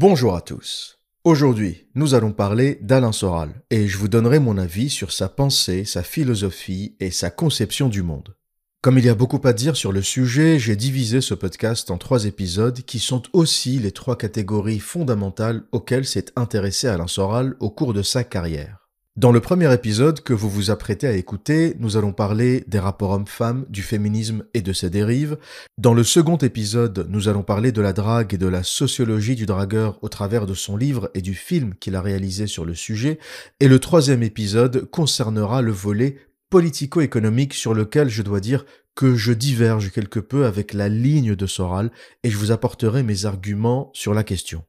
Bonjour à tous. Aujourd'hui, nous allons parler d'Alain Soral et je vous donnerai mon avis sur sa pensée, sa philosophie et sa conception du monde. Comme il y a beaucoup à dire sur le sujet, j'ai divisé ce podcast en trois épisodes qui sont aussi les trois catégories fondamentales auxquelles s'est intéressé Alain Soral au cours de sa carrière. Dans le premier épisode que vous vous apprêtez à écouter, nous allons parler des rapports hommes-femmes, du féminisme et de ses dérives. Dans le second épisode, nous allons parler de la drague et de la sociologie du dragueur au travers de son livre et du film qu'il a réalisé sur le sujet. Et le troisième épisode concernera le volet politico-économique sur lequel je dois dire que je diverge quelque peu avec la ligne de Soral et je vous apporterai mes arguments sur la question.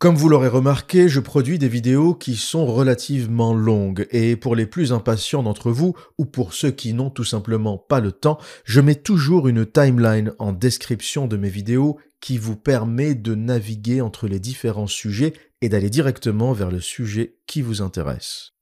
Comme vous l'aurez remarqué, je produis des vidéos qui sont relativement longues et pour les plus impatients d'entre vous ou pour ceux qui n'ont tout simplement pas le temps, je mets toujours une timeline en description de mes vidéos qui vous permet de naviguer entre les différents sujets et d'aller directement vers le sujet qui vous intéresse.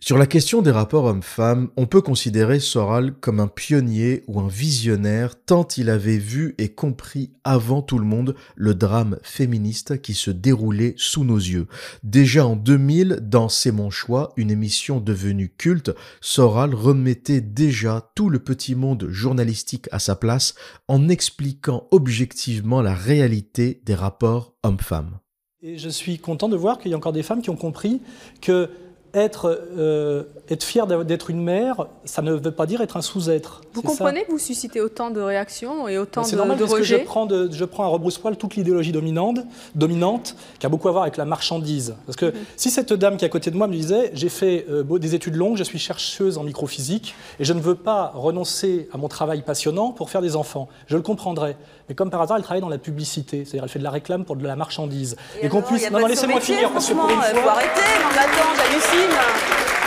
Sur la question des rapports hommes-femmes, on peut considérer Soral comme un pionnier ou un visionnaire tant il avait vu et compris avant tout le monde le drame féministe qui se déroulait sous nos yeux. Déjà en 2000, dans C'est mon choix, une émission devenue culte, Soral remettait déjà tout le petit monde journalistique à sa place en expliquant objectivement la réalité des rapports hommes-femmes. Et je suis content de voir qu'il y a encore des femmes qui ont compris que être, euh, être fier d'être une mère, ça ne veut pas dire être un sous-être. Vous comprenez que vous suscitez autant de réactions et autant de, normal de parce Que je prends, de, je prends à rebrousse-poil toute l'idéologie dominante, dominante, qui a beaucoup à voir avec la marchandise. Parce que mhm. si cette dame qui est à côté de moi me disait j'ai fait euh, des études longues, je suis chercheuse en microphysique et je ne veux pas renoncer à mon travail passionnant pour faire des enfants, je le comprendrais. Mais comme par hasard, elle travaille dans la publicité, c'est-à-dire elle fait de la réclame pour de la marchandise. Et, qu'on puisse. Non, non laissez-moi finir parce que pour une fois. Faut arrêter, non, attends, j'hallucine.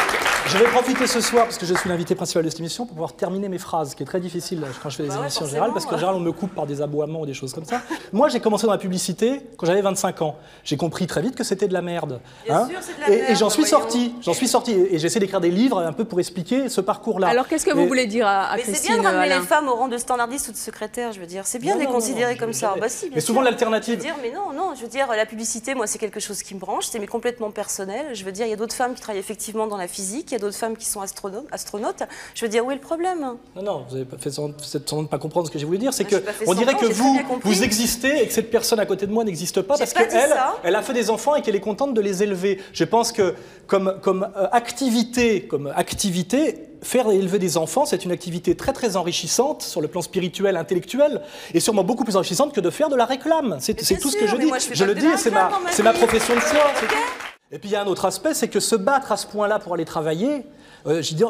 Je vais profiter ce soir, parce que je suis l'invité principal de cette émission, pour pouvoir terminer mes phrases, qui est très difficile quand je fais des bah émissions en général, parce qu'en général, on me coupe par des aboiements ou des choses comme ça. Moi, j'ai commencé dans la publicité quand j'avais 25 ans. J'ai compris très vite que c'était de la merde. Bien hein. sûr, c'est de la et, merde. Et j'en suis sorti. J'en suis sorti. Et j'essaie d'écrire des livres un peu pour expliquer ce parcours-là. Alors, qu'est-ce que vous voulez dire à, à Mais c'est bien de ramener les femmes au rang de standardistes ou de secrétaires, je veux dire. C'est bien de les considérer comme ça. Bah, si, mais souvent, l'alternative. Mais non, non, je veux dire, la publicité, moi, c'est quelque chose qui me branche, c'est complètement personnel. Je veux dire, il y a d'autres femmes qui travaillent effectivement dans la physique, il y a d'autres femmes qui sont astronaute, je veux dire, où est le problème? Non, non, vous n'avez pas fait sans, doute pas comprendre ce que j'ai voulu dire. C'est que on dirait que vous, vous existez et que cette personne à côté de moi n'existe pas parce qu'elle, elle a fait des enfants et qu'elle est contente de les élever. Je pense que comme, comme euh, activité, comme activité, faire élever des enfants, c'est une activité très très enrichissante sur le plan spirituel, intellectuel, et sûrement beaucoup plus enrichissante que de faire de la réclame. C'est tout ce que je dis. je, le dis, c'est ma, ma profession de foi. Et puis il y a un autre aspect, c'est que se battre à ce point-là pour aller travailler, euh, je dis,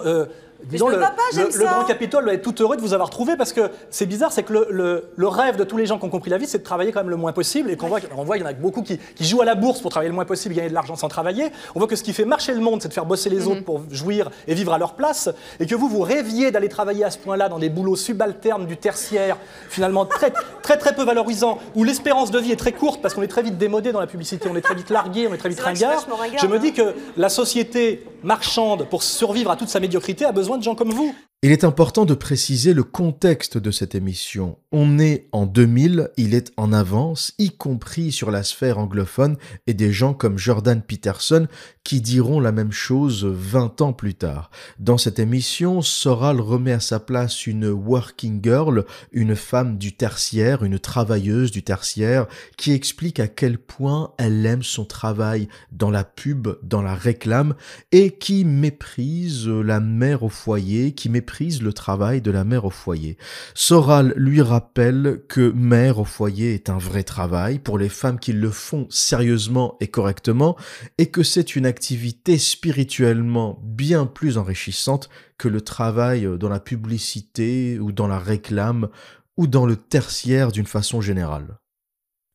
Disons, le, le, Grand Capitole va être tout heureux de vous avoir trouvé parce que c'est bizarre, c'est que le, rêve de tous les gens qui ont compris la vie, c'est de travailler quand même le moins possible et qu'on voit, on voit qu'il y en a beaucoup qui, jouent à la bourse pour travailler le moins possible, gagner de l'argent sans travailler. On voit que ce qui fait marcher le monde, c'est de faire bosser les autres mhm. pour jouir et vivre à leur place et que vous, vous rêviez d'aller travailler à ce point-là dans des boulots subalternes du tertiaire, finalement très, très, très peu valorisants, où l'espérance de vie est très courte parce qu'on est très vite démodé dans la publicité, on est très vite largué, on est très vite ringard. Je me dis hein. que la société marchande, pour survivre à toute sa médiocrité, a besoin de gens comme vous. Il est important de préciser le contexte de cette émission. On est en 2000, il est en avance, y compris sur la sphère anglophone, et des gens comme Jordan Peterson qui diront la même chose 20 ans plus tard. Dans cette émission, Soral remet à sa place une working girl, une femme du tertiaire, une travailleuse du tertiaire, qui explique à quel point elle aime son travail dans la pub, dans la réclame, et qui méprise la mère au foyer, qui méprise le travail de la mère au foyer. Soral lui rappelle que mère au foyer est un vrai travail pour les femmes qui le font sérieusement et correctement et que c'est une activité spirituellement bien plus enrichissante que le travail dans la publicité ou dans la réclame ou dans le tertiaire d'une façon générale.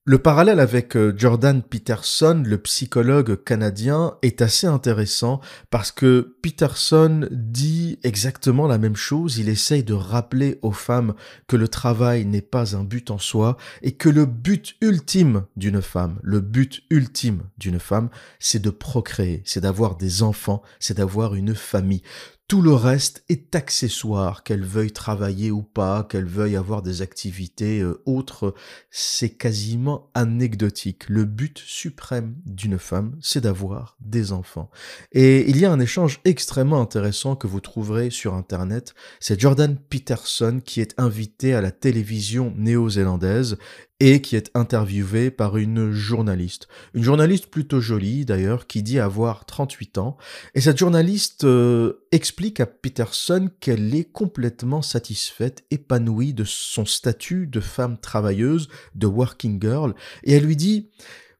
Le parallèle avec euh, Jordan Peterson, le psychologue canadien, est assez intéressant parce que Peterson dit exactement la même chose. Il essaye de rappeler aux femmes que le travail n'est pas un but en soi et que le but ultime d'une femme, le but ultime d'une femme, c'est de procréer, c'est d'avoir des enfants, c'est d'avoir une famille Tout le reste est accessoire, qu'elle veuille travailler ou pas, qu'elle veuille avoir des activités euh, autres, c'est quasiment anecdotique. Le but suprême d'une femme, c'est d'avoir des enfants. Et il y a un échange extrêmement intéressant que vous trouverez sur Internet. C'est Jordan Peterson qui est invité à la télévision néo-zélandaise et qui est interviewé par une journaliste. Une journaliste plutôt jolie d'ailleurs, qui dit avoir 38 ans. Et cette journaliste euh, explique à Peterson qu'elle est complètement satisfaite, épanouie de son statut de femme travailleuse, de working girl. Et elle lui dit,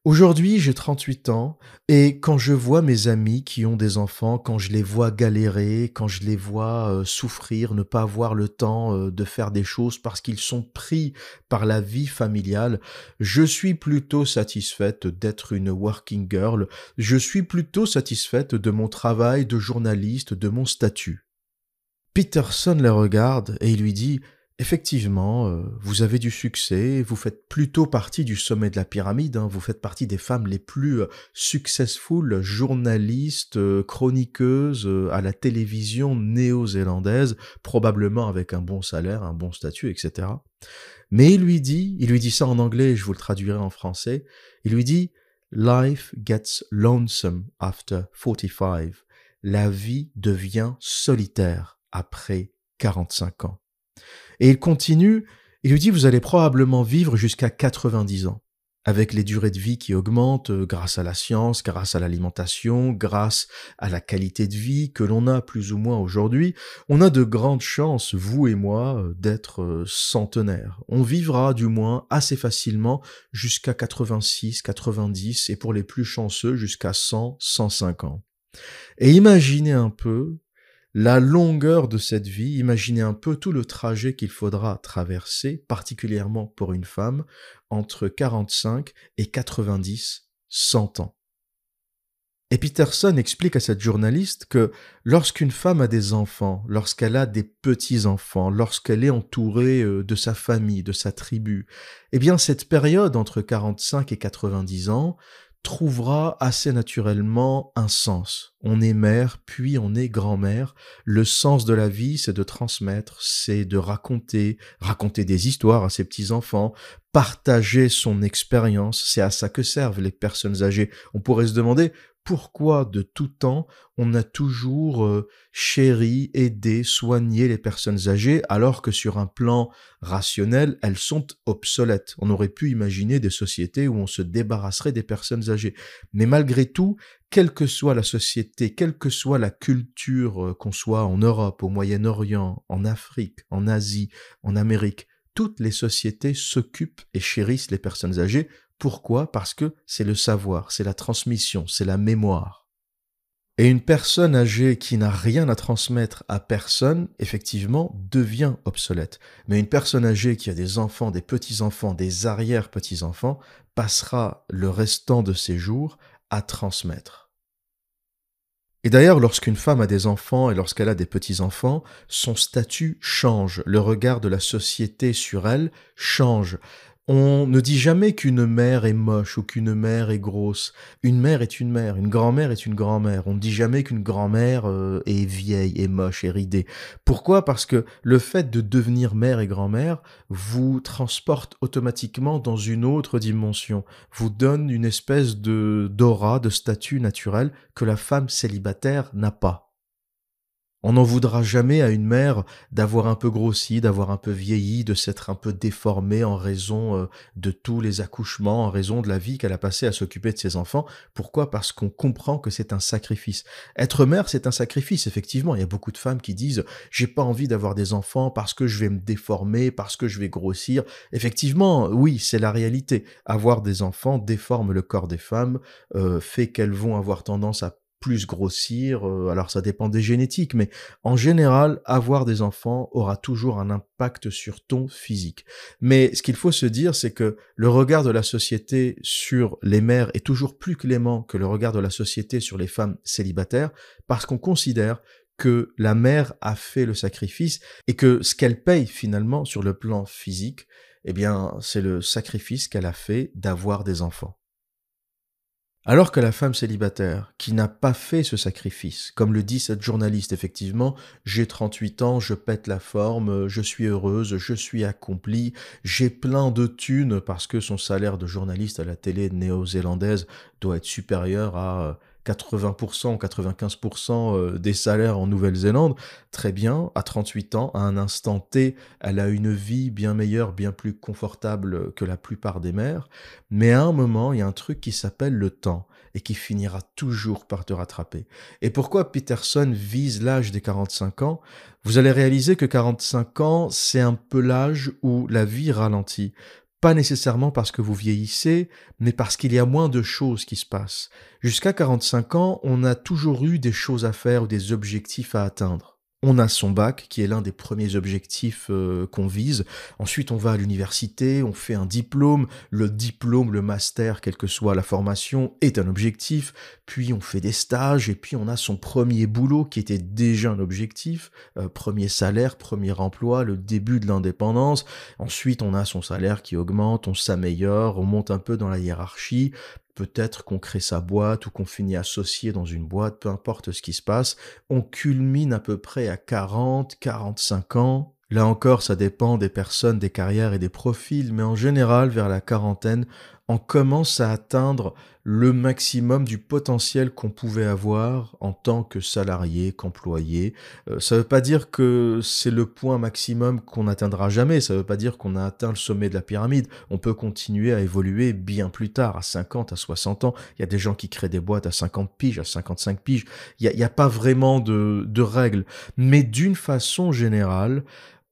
Aujourd'hui, j'ai 38 ans et quand je vois mes amis qui ont des enfants, quand je les vois galérer, quand je les vois euh, souffrir, ne pas avoir le temps euh, de faire des choses parce qu'ils sont pris par la vie familiale, je suis plutôt satisfaite d'être une working girl, je suis plutôt satisfaite de mon travail de journaliste, de mon statut. Peterson la regarde et lui dit Effectivement, euh, vous avez du succès, vous faites plutôt partie du sommet de la pyramide, hein. vous faites partie des femmes les plus euh, successful, journalistes, euh, chroniqueuses à la télévision néo-zélandaise, probablement avec un bon salaire, un bon statut, etc. Mais il lui dit, il lui dit ça en anglais, je vous le traduirai en français, il lui dit Life gets lonesome after 45. La vie devient solitaire après 45 ans. Et il continue, il lui dit, vous allez probablement vivre jusqu'à 90 ans, avec les durées de vie qui augmentent euh, grâce à la science, grâce à l'alimentation, grâce à la qualité de vie que l'on a plus ou moins aujourd'hui. On a de grandes chances, vous et moi, euh, d'être euh, centenaires. On vivra du moins assez facilement jusqu'à 86, 90 et pour les plus chanceux jusqu'à 100, 105 ans. Et imaginez un peu la longueur de cette vie, imaginez un peu tout le trajet qu'il faudra traverser, particulièrement pour une femme, entre 45 et 90, 100 ans. Et Peterson explique à cette journaliste que lorsqu'une femme a des enfants, lorsqu'elle a des petits-enfants, lorsqu'elle est entourée euh, de sa famille, de sa tribu, eh bien cette période entre 45 et 90 ans, trouvera assez naturellement un sens. On est mère, puis on est grand-mère. Le sens de la vie, c'est de transmettre, c'est de raconter, raconter des histoires à ses petits-enfants, partager son expérience. C'est à ça que servent les personnes âgées. On pourrait se demander pourquoi de tout temps on a toujours euh, chéri, aidé, soigné les personnes âgées alors que sur un plan rationnel, elles sont obsolètes. On aurait pu imaginer des sociétés où on se débarrasserait des personnes âgées. Mais malgré tout, quelle que soit la société, quelle que soit la culture, euh, qu'on soit en Europe, au Moyen-Orient, en Afrique, en Asie, en Amérique, toutes les sociétés s'occupent et chérissent les personnes âgées pourquoi? Parce que c'est le savoir, c'est la transmission, c'est la mémoire. Et une personne âgée qui n'a rien à transmettre à personne, effectivement, devient obsolète. Mais une personne âgée qui a des enfants, des petits-enfants, des arrière-petits-enfants, passera le restant de ses jours à transmettre. Et d'ailleurs, lorsqu'une femme a des enfants et lorsqu'elle a des petits-enfants, son statut change, le regard de la société sur elle change. On ne dit jamais qu'une mère est moche ou qu'une mère est grosse. Une mère est une mère, une grand-mère est une grand-mère. On ne dit jamais qu'une grand-mère euh, est vieille, est moche, est ridée. Pourquoi? Parce que le fait de devenir mère et grand-mère vous transporte automatiquement dans une autre dimension, vous donne une espèce de d'aura, de statut naturel que la femme célibataire n'a pas. On n'en voudra jamais à une mère d'avoir un peu grossi, d'avoir un peu vieilli, de s'être un peu déformée en raison euh, de tous les accouchements, en raison de la vie qu'elle a passée à s'occuper de ses enfants. Pourquoi? Parce qu'on comprend que c'est un sacrifice. Être mère, c'est un sacrifice, effectivement. Il y a beaucoup de femmes qui disent j'ai pas envie d'avoir des enfants parce que je vais me déformer, parce que je vais grossir. Effectivement, oui, c'est la réalité. Avoir des enfants déforme le corps des femmes, euh, fait qu'elles vont avoir tendance à plus grossir, euh, alors ça dépend des génétiques, mais en général, avoir des enfants aura toujours un impact sur ton physique. Mais ce qu'il faut se dire, c'est que le regard de la société sur les mères est toujours plus clément que le regard de la société sur les femmes célibataires, parce qu'on considère que la mère a fait le sacrifice et que ce qu'elle paye finalement sur le plan physique, eh bien, c'est le sacrifice qu'elle a fait d'avoir des enfants. Alors que la femme célibataire, qui n'a pas fait ce sacrifice, comme le dit cette journaliste effectivement, j'ai 38 ans, je pète la forme, je suis heureuse, je suis accomplie, j'ai plein de thunes parce que son salaire de journaliste à la télé néo-zélandaise doit être supérieur à 80% ou 95% euh, des salaires en Nouvelle-Zélande, très bien, à 38 ans, à un instant T, elle a une vie bien meilleure, bien plus confortable que la plupart des mères, mais à un moment, il y a un truc qui s'appelle le temps et qui finira toujours par te rattraper. Et pourquoi Peterson vise l'âge des 45 ans? Vous allez réaliser que 45 ans, c'est un peu l'âge où la vie ralentit pas nécessairement parce que vous vieillissez, mais parce qu'il y a moins de choses qui se passent. Jusqu'à 45 ans, on a toujours eu des choses à faire ou des objectifs à atteindre. On a son bac, qui est l'un des premiers objectifs euh, qu'on vise. Ensuite, on va à l'université, on fait un diplôme. Le diplôme, le master, quelle que soit la formation, est un objectif. Puis on fait des stages, et puis on a son premier boulot, qui était déjà un objectif. Euh, premier salaire, premier emploi, le début de l'indépendance. Ensuite, on a son salaire qui augmente, on s'améliore, on monte un peu dans la hiérarchie peut-être qu'on crée sa boîte ou qu'on finit associé dans une boîte, peu importe ce qui se passe, on culmine à peu près à 40, 45 ans. Là encore, ça dépend des personnes, des carrières et des profils, mais en général, vers la quarantaine, on commence à atteindre le maximum du potentiel qu'on pouvait avoir en tant que salarié, qu'employé. Euh, ça ne veut pas dire que c'est le point maximum qu'on n'atteindra jamais, ça ne veut pas dire qu'on a atteint le sommet de la pyramide. On peut continuer à évoluer bien plus tard, à 50, à 60 ans. Il y a des gens qui créent des boîtes à 50 piges, à 55 piges. Il n'y a, pas vraiment de, de règles. Mais d'une façon générale,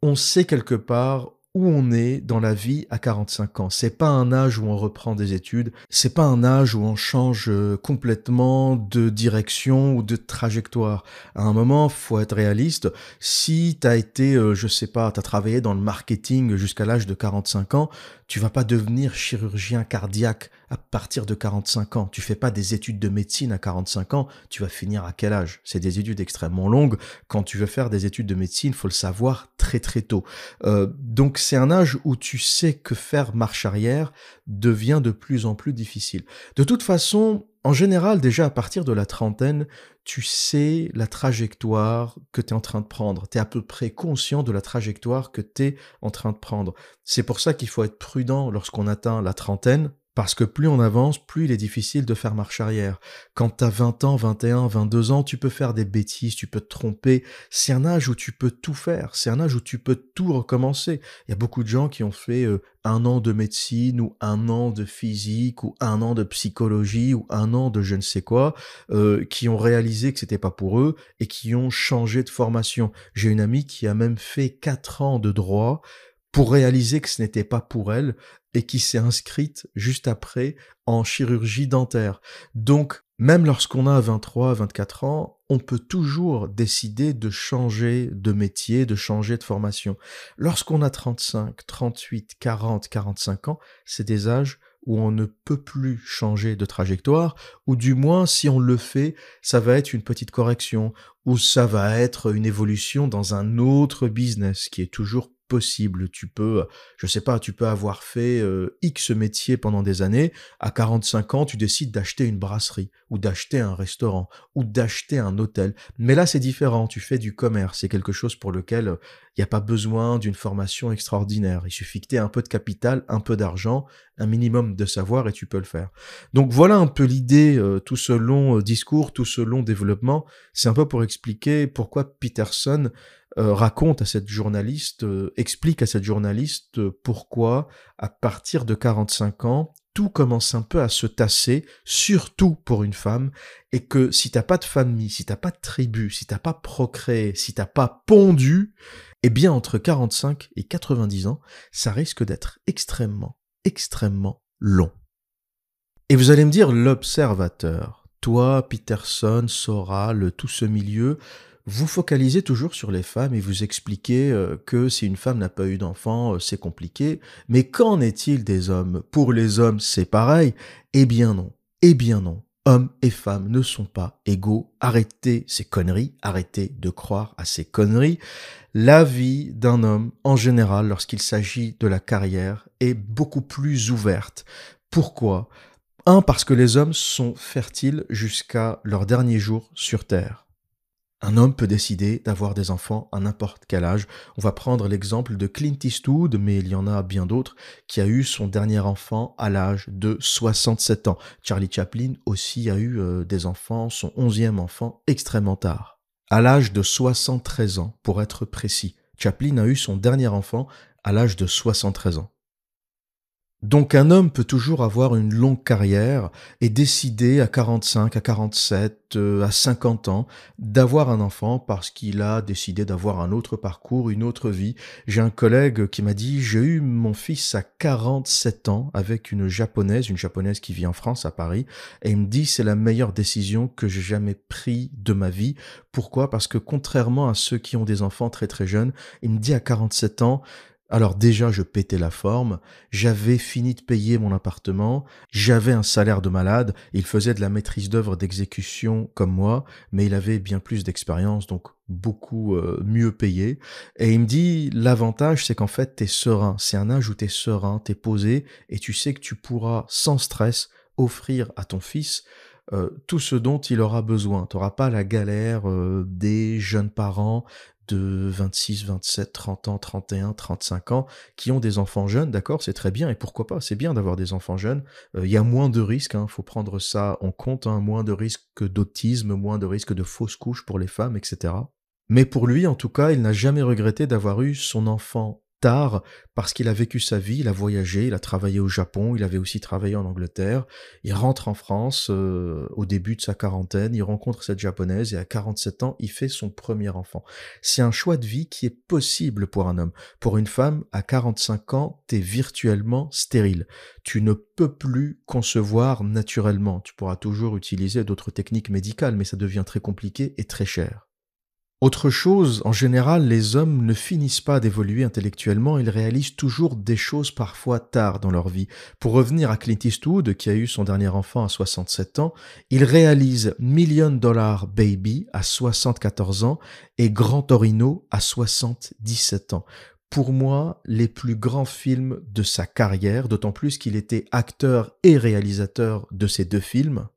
on sait quelque part où on est dans la vie à 45 ans. C'est pas un âge où on reprend des études, c'est pas un âge où on change euh, complètement de direction ou de trajectoire. À un moment, faut être réaliste. Si tu as été, euh, je sais pas, tu as travaillé dans le marketing jusqu'à l'âge de 45 ans, tu vas pas devenir chirurgien cardiaque à partir de 45 ans. Tu fais pas des études de médecine à 45 ans. Tu vas finir à quel âge? C'est des études extrêmement longues. Quand tu veux faire des études de médecine, faut le savoir très très tôt. Euh, donc c'est un âge où tu sais que faire marche arrière devient de plus en plus difficile. De toute façon, en général, déjà à partir de la trentaine, tu sais la trajectoire que tu es en train de prendre. Tu es à peu près conscient de la trajectoire que tu es en train de prendre. C'est pour ça qu'il faut être prudent lorsqu'on atteint la trentaine, parce que plus on avance, plus il est difficile de faire marche arrière. Quand tu as 20 ans, 21, 22 ans, tu peux faire des bêtises, tu peux te tromper. C'est un âge où tu peux tout faire, c'est un âge où tu peux tout recommencer. Il y a beaucoup de gens qui ont fait euh, un an de médecine ou un an de physique ou un an de psychologie ou un an de je ne sais quoi, euh, qui ont réalisé que c'était pas pour eux et qui ont changé de formation. J'ai une amie qui a même fait 4 ans de droit pour réaliser que ce n'était pas pour elle et qui s'est inscrite juste après en chirurgie dentaire. Donc, même lorsqu'on a 23, 24 ans, on peut toujours décider de changer de métier, de changer de formation. Lorsqu'on a 35, 38, 40, 45 ans, c'est des âges où on ne peut plus changer de trajectoire, ou du moins si on le fait, ça va être une petite correction, ou ça va être une évolution dans un autre business qui est toujours possible. Tu peux, je sais pas, tu peux avoir fait euh, X métier pendant des années. À 45 ans, tu décides d'acheter une brasserie ou d'acheter un restaurant ou d'acheter un hôtel. Mais là, c'est différent. Tu fais du commerce. C'est quelque chose pour lequel il n'y a pas besoin d'une formation extraordinaire. Il suffit que tu aies un peu de capital, un peu d'argent, un minimum de savoir et tu peux le faire. Donc voilà un peu l'idée, euh, tout ce long euh, discours, tout ce long développement. C'est un peu pour expliquer pourquoi Peterson euh, raconte à cette journaliste, explique à cette journaliste pourquoi à partir de 45 ans, tout commence un peu à se tasser, surtout pour une femme, et que si t'as pas de famille, si t'as pas de tribu, si t'as pas procréé, si t'as pas pondu, eh bien entre 45 et 90 ans, ça risque d'être extrêmement, extrêmement long. Et vous allez me dire, l'observateur, toi, Peterson, Soral, tout ce milieu, vous focalisez toujours sur les femmes et vous expliquez euh, que si une femme n'a pas eu d'enfant, euh, c'est compliqué. Mais qu'en est-il des hommes? Pour les hommes, c'est pareil Eh bien non. Eh bien non. Hommes et femmes ne sont pas égaux. Arrêtez ces conneries, arrêtez de croire à ces conneries. La vie d'un homme, en général, lorsqu'il s'agit de la carrière, beaucoup plus ouverte. Pourquoi? Un, parce que les hommes sont fertiles jusqu'à leur dernier jour sur Terre. Un homme peut décider d'avoir des enfants à n'importe quel âge. On va prendre l'exemple de Clint Eastwood, mais il y en a bien d'autres, qui a eu son dernier enfant à l'âge de 67 ans. Charlie Chaplin aussi a eu euh, des enfants, son onzième enfant, extrêmement tard. À l'âge de 73 ans, pour être précis. Chaplin a eu son dernier enfant à l'âge de 73 ans. Donc un homme peut toujours avoir une longue carrière et décider à 45, à 47, euh, à 50 ans d'avoir un enfant parce qu'il a décidé d'avoir un autre parcours, une autre vie. J'ai un collègue qui m'a dit j'ai eu mon fils à 47 ans avec une japonaise, une japonaise qui vit en France à Paris et il me dit c'est la meilleure décision que j'ai jamais prise de ma vie. Pourquoi? Parce que contrairement à ceux qui ont des enfants très très jeunes, il me dit à 47 ans alors déjà, je pétais la forme, j'avais fini de payer mon appartement, j'avais un salaire de malade, il faisait de la maîtrise d'œuvre d'exécution comme moi, mais il avait bien plus d'expérience, donc beaucoup euh, mieux payé. Et il me dit, l'avantage, c'est qu'en fait, t'es serein. C'est un âge où t'es serein, t'es posé, et tu sais que tu pourras, sans stress, offrir à ton fils euh, tout ce dont il aura besoin. Tu n'auras pas la galère euh, des jeunes parents de 26, 27, 30 ans, 31, 35 ans, qui ont des enfants jeunes, d'accord, c'est très bien, et pourquoi pas, c'est bien d'avoir des enfants jeunes, euh, il y a moins de risques, il hein, faut prendre ça en compte, hein, moins de risques d'autisme, moins de risques de fausses couches pour les femmes, etc. Mais pour lui, en tout cas, il n'a jamais regretté d'avoir eu son enfant tard parce qu'il a vécu sa vie, il a voyagé, il a travaillé au Japon, il avait aussi travaillé en Angleterre. Il rentre en France euh, au début de sa quarantaine, il rencontre cette japonaise et à 47 ans, il fait son premier enfant. C'est un choix de vie qui est possible pour un homme. Pour une femme, à 45 ans, t'es virtuellement stérile. Tu ne peux plus concevoir naturellement. Tu pourras toujours utiliser d'autres techniques médicales, mais ça devient très compliqué et très cher. Autre chose, en général, les hommes ne finissent pas d'évoluer intellectuellement, ils réalisent toujours des choses parfois tard dans leur vie. Pour revenir à Clint Eastwood, qui a eu son dernier enfant à 67 ans, il réalise Million Dollar Baby à 74 ans et Grand Torino à 77 ans pour moi les plus grands films de sa carrière, d'autant plus qu'il était acteur et réalisateur de ces deux films.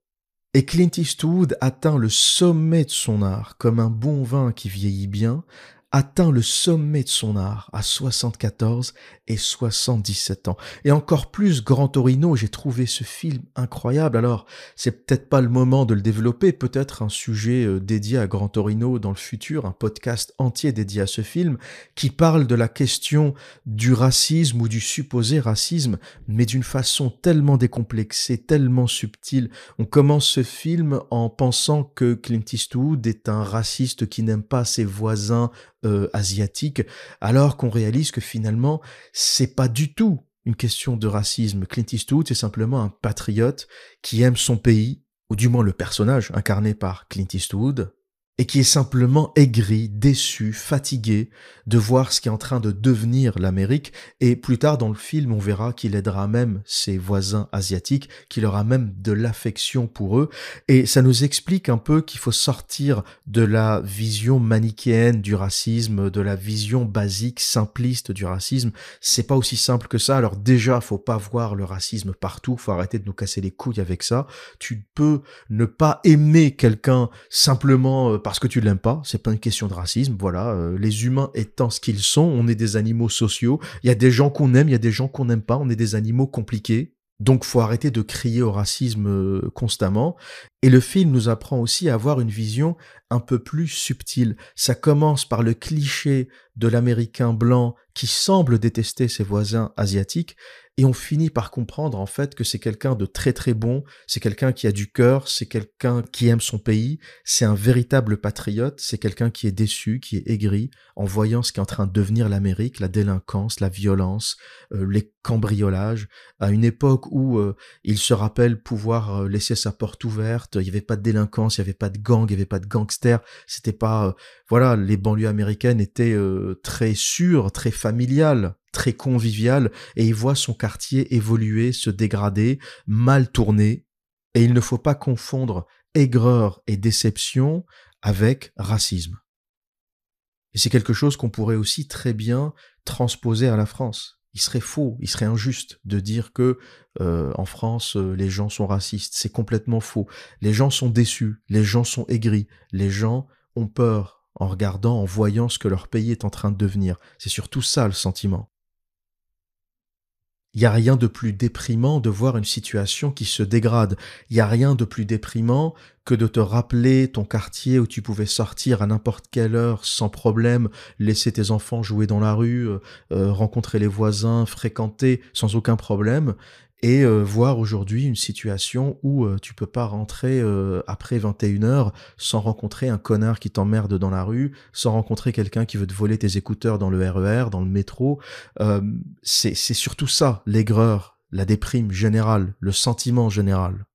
Et Clint Eastwood atteint le sommet de son art, comme un bon vin qui vieillit bien, atteint le sommet de son art à 74 et 77 ans. Et encore plus Grand Torino, j'ai trouvé ce film incroyable. Alors, c'est peut-être pas le moment de le développer, peut-être un sujet euh, dédié à Grand Torino dans le futur, un podcast entier dédié à ce film qui parle de la question du racisme ou du supposé racisme, mais d'une façon tellement décomplexée, tellement subtile. On commence ce film en pensant que Clint Eastwood est un raciste qui n'aime pas ses voisins euh, asiatique, alors qu'on réalise que finalement, c'est pas du tout une question de racisme. Clint Eastwood, c'est simplement un patriote qui aime son pays, ou du moins le personnage incarné par Clint Eastwood, et qui est simplement aigri, déçu, fatigué de voir ce qui est en train de devenir l'Amérique. Et plus tard dans le film, on verra qu'il aidera même ses voisins asiatiques, qu'il aura même de l'affection pour eux. Et ça nous explique un peu qu'il faut sortir de la vision manichéenne du racisme, de la vision basique, simpliste du racisme. C'est pas aussi simple que ça. Alors déjà, faut pas voir le racisme partout. Faut arrêter de nous casser les couilles avec ça. Tu peux ne pas aimer quelqu'un simplement euh, parce que tu l'aimes pas, c'est pas une question de racisme, voilà, euh, les humains étant ce qu'ils sont, on est des animaux sociaux, il y a des gens qu'on aime, il y a des gens qu'on n'aime pas, on est des animaux compliqués, donc faut arrêter de crier au racisme euh, constamment. Et le film nous apprend aussi à avoir une vision un peu plus subtile. Ça commence par le cliché de l'Américain blanc qui semble détester ses voisins asiatiques et on finit par comprendre en fait que c'est quelqu'un de très très bon, c'est quelqu'un qui a du cœur, c'est quelqu'un qui aime son pays, c'est un véritable patriote, c'est quelqu'un qui est déçu, qui est aigri en voyant ce qui est en train de devenir l'Amérique, la délinquance, la violence, euh, les cambriolages, à une époque où euh, il se rappelle pouvoir euh, laisser sa porte ouverte, il n'y avait pas de délinquance, il n'y avait pas de gang, il n'y avait pas de gangsters, c'était pas voilà, les banlieues américaines étaient très sûres, très familiales, très convivial et il voit son quartier évoluer, se dégrader, mal tourner. Et il ne faut pas confondre aigreur et déception avec racisme. Et c'est quelque chose qu'on pourrait aussi très bien transposer à la France. Il serait faux, il serait injuste de dire que euh, en France euh, les gens sont racistes. C'est complètement faux. Les gens sont déçus, les gens sont aigris, les gens ont peur en regardant, en voyant ce que leur pays est en train de devenir. C'est surtout ça le sentiment. Il n'y a rien de plus déprimant de voir une situation qui se dégrade. Il n'y a rien de plus déprimant que de te rappeler ton quartier où tu pouvais sortir à n'importe quelle heure sans problème, laisser tes enfants jouer dans la rue, euh, euh, rencontrer les voisins, fréquenter sans aucun problème, et euh, voir aujourd'hui une situation où euh, tu peux pas rentrer euh, après 21h sans rencontrer un connard qui t'emmerde dans la rue, sans rencontrer quelqu'un qui veut te voler tes écouteurs dans le RER, e dans le métro. c'est surtout ça, l'aigreur, la déprime générale, le sentiment général.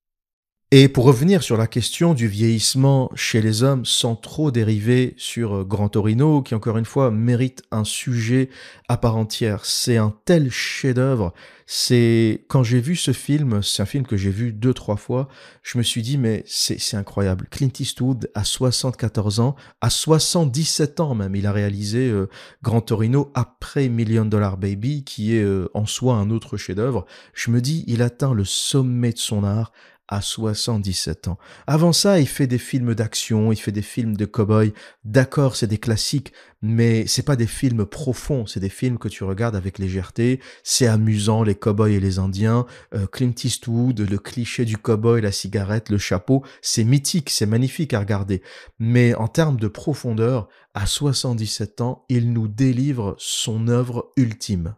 Et pour revenir sur la question du vieillissement chez les hommes sans trop dériver sur euh, Grand Torino, qui encore une fois mérite un sujet à part entière. C'est un tel chef-d'œuvre. C'est quand j'ai vu ce film, c'est un film que j'ai vu deux trois fois, je me suis dit mais c'est incroyable. Clint Eastwood à 74 ans, à 77 ans même, il a réalisé euh, Grand Torino après Million Dollar Baby, qui est euh, en soi un autre chef-d'œuvre. Je me dis il atteint le sommet de son art à 77 ans. Avant ça, il fait des films d'action, il fait des films de cow-boy. D'accord, c'est des classiques, mais c'est pas des films profonds, c'est des films que tu regardes avec légèreté. C'est amusant, les cow-boys et les Indiens. Euh, Clint Eastwood, le cliché du cow-boy, la cigarette, le chapeau, c'est mythique, c'est magnifique à regarder. Mais en termes de profondeur, à 77 ans, il nous délivre son œuvre ultime.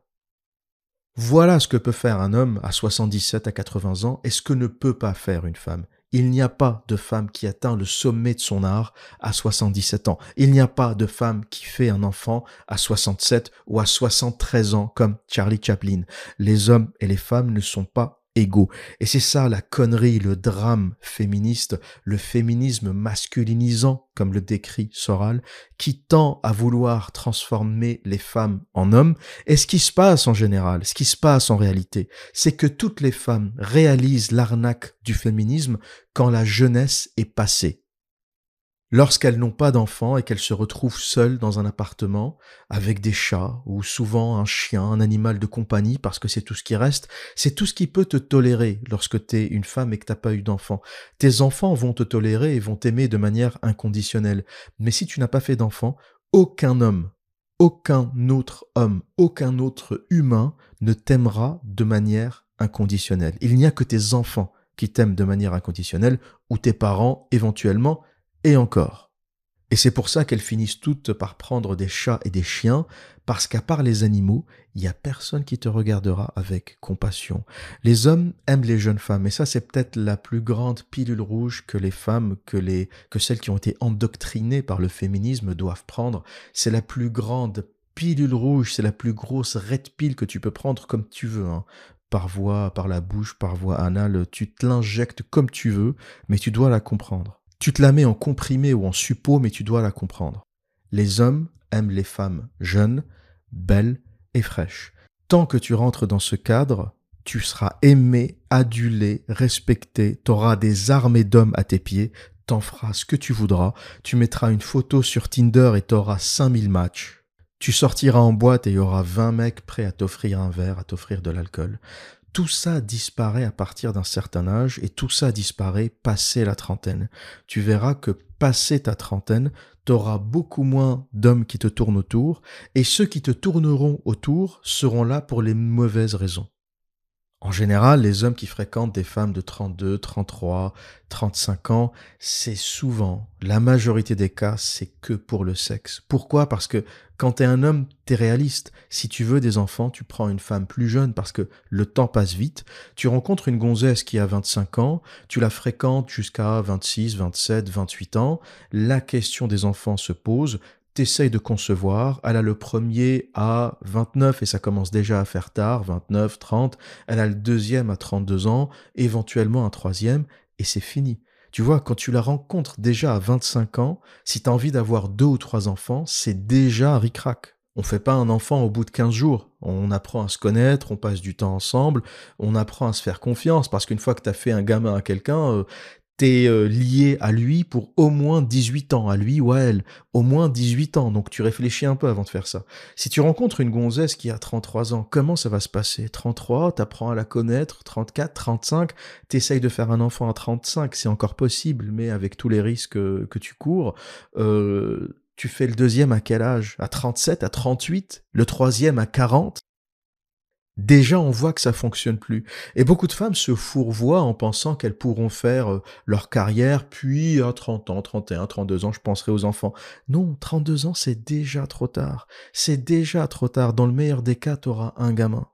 Voilà ce que peut faire un homme à 77 à 80 ans et ce que ne peut pas faire une femme. Il n'y a pas de femme qui atteint le sommet de son art à 77 ans. Il n'y a pas de femme qui fait un enfant à 67 ou à 73 ans comme Charlie Chaplin. Les hommes et les femmes ne sont pas Et c'est ça la connerie, le drame féministe, le féminisme masculinisant, comme le décrit Soral, qui tend à vouloir transformer les femmes en hommes. Et ce qui se passe en général, ce qui se passe en réalité, c'est que toutes les femmes réalisent l'arnaque du féminisme quand la jeunesse est passée lorsqu'elles n'ont pas d'enfants et qu'elles se retrouvent seules dans un appartement avec des chats ou souvent un chien, un animal de compagnie parce que c'est tout ce qui reste, c'est tout ce qui peut te tolérer lorsque tu es une femme et que t'as pas eu d'enfants. Tes enfants vont te tolérer et vont t'aimer de manière inconditionnelle. Mais si tu n'as pas fait d'enfants, aucun homme, aucun autre homme, aucun autre humain ne t'aimera de manière inconditionnelle. Il n'y a que tes enfants qui t'aiment de manière inconditionnelle ou tes parents éventuellement et encore. Et c'est pour ça qu'elles finissent toutes par prendre des chats et des chiens, parce qu'à part les animaux, il n'y a personne qui te regardera avec compassion. Les hommes aiment les jeunes femmes, et ça c'est peut-être la plus grande pilule rouge que les femmes, que, les, que celles qui ont été endoctrinées par le féminisme doivent prendre. C'est la plus grande pilule rouge, c'est la plus grosse red pill que tu peux prendre comme tu veux. Hein. Par voie, par la bouche, par voie anale, tu te l'injectes comme tu veux, mais tu dois la comprendre. Tu te la mets en comprimé ou en suppôt, mais tu dois la comprendre. Les hommes aiment les femmes jeunes, belles et fraîches. Tant que tu rentres dans ce cadre, tu seras aimé, adulé, respecté, t'auras des armées d'hommes à tes pieds, t'en feras ce que tu voudras, tu mettras une photo sur Tinder et t'auras 5000 matchs. Tu sortiras en boîte et il y aura 20 mecs prêts à t'offrir un verre, à t'offrir de l'alcool tout ça disparaît à partir d'un certain âge et tout ça disparaît passé la trentaine. Tu verras que passé ta trentaine, tu auras beaucoup moins d'hommes qui te tournent autour et ceux qui te tourneront autour seront là pour les mauvaises raisons. En général, les hommes qui fréquentent des femmes de 32, 33, 35 ans, c'est souvent, la majorité des cas, c'est que pour le sexe. Pourquoi? Parce que quand t'es un homme, t'es réaliste. Si tu veux des enfants, tu prends une femme plus jeune parce que le temps passe vite. Tu rencontres une gonzesse qui a 25 ans, tu la fréquentes jusqu'à 26, 27, 28 ans. La question des enfants se pose t'essayes de concevoir, elle a le premier à 29 et ça commence déjà à faire tard, 29, 30, elle a le deuxième à 32 ans, éventuellement un troisième, et c'est fini. Tu vois, quand tu la rencontres déjà à 25 ans, si tu as envie d'avoir deux ou trois enfants, c'est déjà ric-rac. On fait pas un enfant au bout de 15 jours. On apprend à se connaître, on passe du temps ensemble, on apprend à se faire confiance, parce qu'une fois que tu as fait un gamin à quelqu'un, euh, t'es euh, lié à lui pour au moins 18 ans, à lui ou à elle, au moins 18 ans, donc tu réfléchis un peu avant de faire ça. Si tu rencontres une gonzesse qui a 33 ans, comment ça va se passer? 33, t'apprends à la connaître, 34, 35, t'essayes de faire un enfant à 35, c'est encore possible, mais avec tous les risques que tu cours, euh, tu fais le deuxième à quel âge? À 37, à 38 Le troisième à 40 Déjà, on voit que ça fonctionne plus. Et beaucoup de femmes se fourvoient en pensant qu'elles pourront faire euh, leur carrière, puis à 30 ans, 31, 32 ans, je penserai aux enfants. Non, 32 ans, c'est déjà trop tard. C'est déjà trop tard. Dans le meilleur des cas, tu auras un gamin.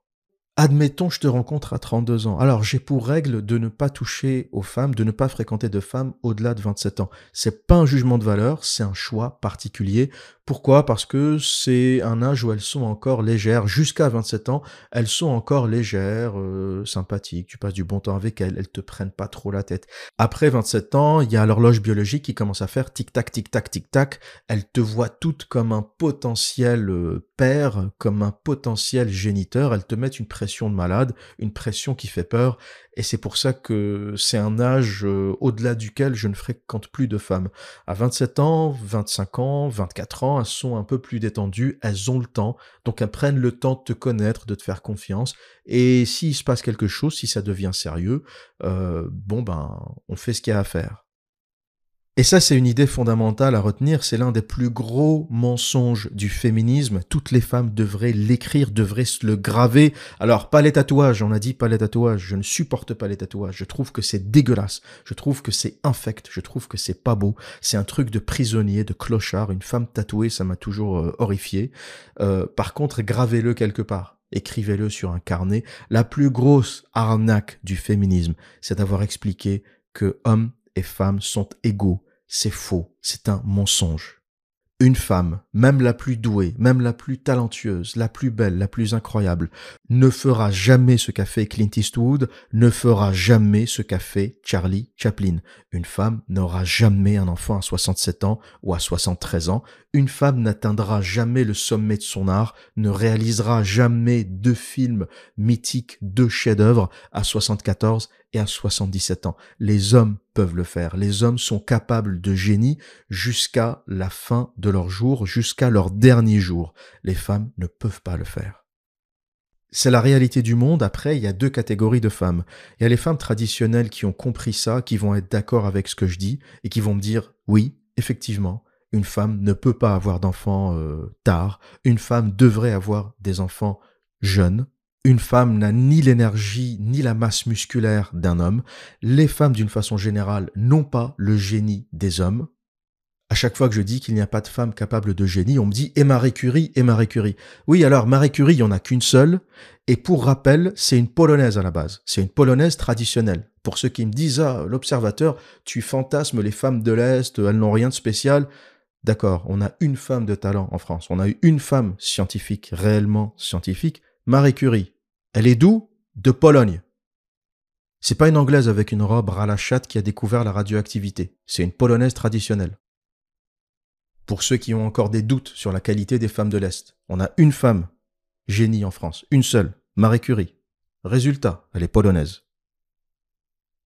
Admettons, je te rencontre à 32 ans. Alors, j'ai pour règle de ne pas toucher aux femmes, de ne pas fréquenter de femmes au-delà de 27 ans. C'est pas un jugement de valeur, c'est un choix particulier. Pourquoi? Parce que c'est un âge où elles sont encore légères. Jusqu'à 27 ans, elles sont encore légères, euh, sympathiques. Tu passes du bon temps avec elles, elles te prennent pas trop la tête. Après 27 ans, il y a l'horloge biologique qui commence à faire tic-tac, tic-tac, tic-tac. Elles te voient toutes comme un potentiel euh, père, comme un potentiel géniteur. Elles te mettent une pression de malade, une pression qui fait peur. Et c'est pour ça que c'est un âge euh, au-delà duquel je ne fréquente plus de femmes. À 27 ans, 25 ans, 24 ans, elles sont un peu plus détendues, elles ont le temps, donc elles prennent le temps de te connaître, de te faire confiance. Et s'il se passe quelque chose, si ça devient sérieux, euh, bon ben, on fait ce qu'il y a à faire. Et ça, c'est une idée fondamentale à retenir, c'est l'un des plus gros mensonges du féminisme. Toutes les femmes devraient l'écrire, devraient se le graver. Alors, pas les tatouages, on a dit pas les tatouages, je ne supporte pas les tatouages, je trouve que c'est dégueulasse, je trouve que c'est infect, je trouve que c'est pas beau, c'est un truc de prisonnier, de clochard, une femme tatouée, ça m'a toujours euh, horrifié. Euh, par contre, gravez-le quelque part. Écrivez-le sur un carnet. La plus grosse arnaque du féminisme, c'est d'avoir expliqué que hommes et femmes sont égaux c'est faux, c'est un mensonge. Une femme, même la plus douée, même la plus talentueuse, la plus belle, la plus incroyable, ne fera jamais ce qu'a fait Clint Eastwood, ne fera jamais ce qu'a fait Charlie Chaplin. Une femme n'aura jamais un enfant à 67 ans ou à 73 ans. Une femme n'atteindra jamais le sommet de son art, ne réalisera jamais deux films mythiques, deux chefs-d'œuvre à 74 et à 77 ans. Les hommes peuvent le faire. Les hommes sont capables de génie jusqu'à la fin de leur jour, jusqu'à leur dernier jour. Les femmes ne peuvent pas le faire. C'est la réalité du monde. Après, il y a deux catégories de femmes. Il y a les femmes traditionnelles qui ont compris ça, qui vont être d'accord avec ce que je dis et qui vont me dire oui, effectivement, une femme ne peut pas avoir d'enfants euh, tard. Une femme devrait avoir des enfants jeunes. Une femme n'a ni l'énergie ni la masse musculaire d'un homme. Les femmes, d'une façon générale, n'ont pas le génie des hommes. À chaque fois que je dis qu'il n'y a pas de femme capable de génie, on me dit et Marie Curie et Marie Curie. Oui, alors Marie Curie, il n'y en a qu'une seule. Et pour rappel, c'est une polonaise à la base. C'est une polonaise traditionnelle. Pour ceux qui me disent, ah, l'observateur, tu fantasmes les femmes de l'Est, elles n'ont rien de spécial. D'accord, on a une femme de talent en France. On a eu une femme scientifique, réellement scientifique. Marie Curie. Elle est d'où? De Pologne. C'est pas une anglaise avec une robe ras la chatte qui a découvert la radioactivité. C'est une polonaise traditionnelle. Pour ceux qui ont encore des doutes sur la qualité des femmes de l'Est, on a une femme génie en France, une seule, Marie Curie. Résultat, elle est polonaise.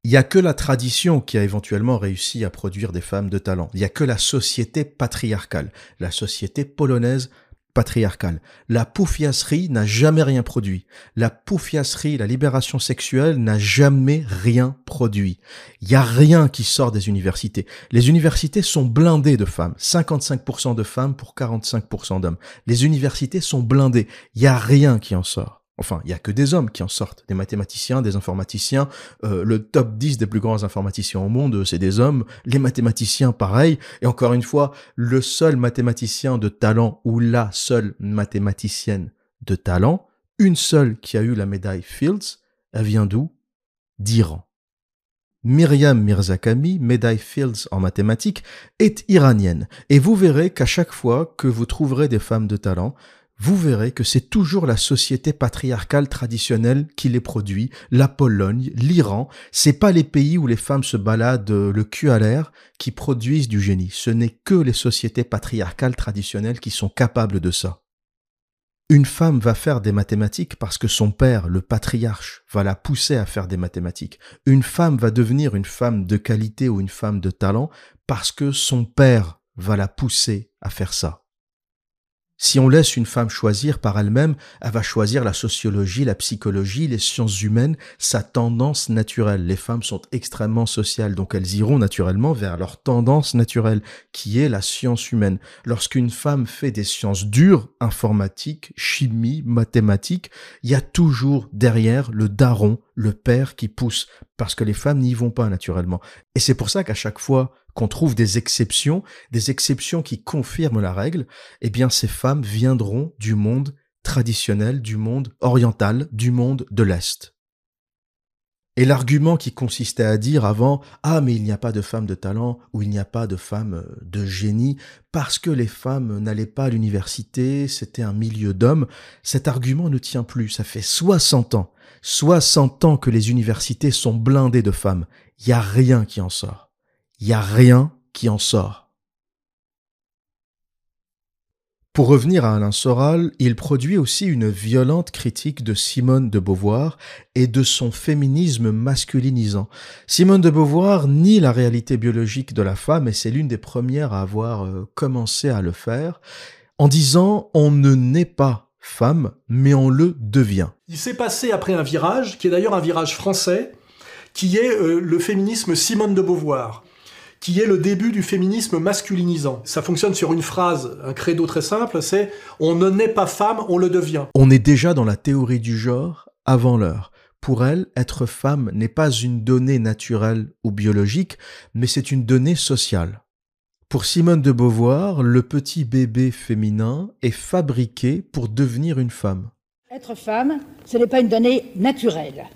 Il n'y a que la tradition qui a éventuellement réussi à produire des femmes de talent. Il n'y a que la société patriarcale, la société polonaise patriarcale. La poufiasserie n'a jamais rien produit. La poufiasserie, la libération sexuelle n'a jamais rien produit. Il y a rien qui sort des universités. Les universités sont blindées de femmes. 55% de femmes pour 45% d'hommes. Les universités sont blindées. Il y a rien qui en sort. Enfin, il y a que des hommes qui en sortent, des mathématiciens, des informaticiens. Euh, le top 10 des plus grands informaticiens au monde, c'est des hommes. Les mathématiciens, pareil. Et encore une fois, le seul mathématicien de talent ou la seule mathématicienne de talent, une seule qui a eu la médaille Fields, elle vient d'où? D'Iran. Myriam Mirzakami, médaille Fields en mathématiques, est iranienne. Et vous verrez qu'à chaque fois que vous trouverez des femmes de talent, vous verrez que c'est toujours la société patriarcale traditionnelle qui les produit, la Pologne, l'Iran, c'est pas les pays où les femmes se baladent euh, le cul à l'air qui produisent du génie. Ce n'est que les sociétés patriarcales traditionnelles qui sont capables de ça. Une femme va faire des mathématiques parce que son père, le patriarche, va la pousser à faire des mathématiques. Une femme va devenir une femme de qualité ou une femme de talent parce que son père va la pousser à faire ça. Si on laisse une femme choisir par elle-même, elle va choisir la sociologie, la psychologie, les sciences humaines, sa tendance naturelle. Les femmes sont extrêmement sociales, donc elles iront naturellement vers leur tendance naturelle, qui est la science humaine. Lorsqu'une femme fait des sciences dures, informatique, chimie, mathématiques, il y a toujours derrière le daron, le père qui pousse, parce que les femmes n'y vont pas naturellement. Et c'est pour ça qu'à chaque fois qu'on trouve des exceptions, des exceptions qui confirment la règle, eh bien ces femmes viendront du monde traditionnel, du monde oriental, du monde de l'Est. Et l'argument qui consistait à dire avant Ah, mais il n'y a pas de femmes de talent ou il n'y a pas de femmes euh, de génie parce que les femmes n'allaient pas à l'université, c'était un milieu d'hommes, cet argument ne tient plus. Ça fait 60 ans, 60 ans que les universités sont blindées de femmes. Il n'y a rien qui en sort il n'y a rien qui en sort. Pour revenir à Alain Soral, il produit aussi une violente critique de Simone de Beauvoir et de son féminisme masculinisant. Simone de Beauvoir nie la réalité biologique de la femme et c'est l'une des premières à avoir euh, commencé à le faire en disant on ne naît pas femme mais on le devient. Il s'est passé après un virage qui est d'ailleurs un virage français qui est euh, le féminisme Simone de Beauvoir qui est le début du féminisme masculinisant. Ça fonctionne sur une phrase, un credo très simple, c'est on ne naît pas femme, on le devient. On est déjà dans la théorie du genre avant l'heure. Pour elle, être femme n'est pas une donnée naturelle ou biologique, mais c'est une donnée sociale. Pour Simone de Beauvoir, le petit bébé féminin est fabriqué pour devenir une femme. Être femme, ce n'est pas une donnée naturelle.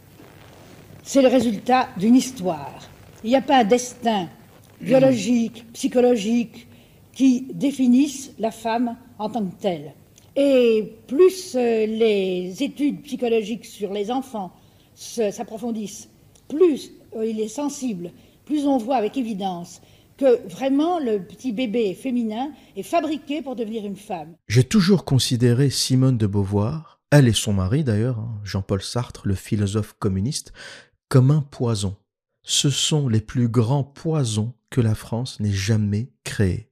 C'est le résultat d'une histoire. Il n'y a pas un destin biologiques, psychologiques, qui définissent la femme en tant que telle. Et plus euh, les études psychologiques sur les enfants s'approfondissent, plus euh, il est sensible, plus on voit avec évidence que vraiment le petit bébé féminin est fabriqué pour devenir une femme. J'ai toujours considéré Simone de Beauvoir, elle et son mari d'ailleurs, hein, Jean-Paul Sartre, le philosophe communiste, comme un poison. Ce sont les plus grands poisons que la France n'ait jamais créé.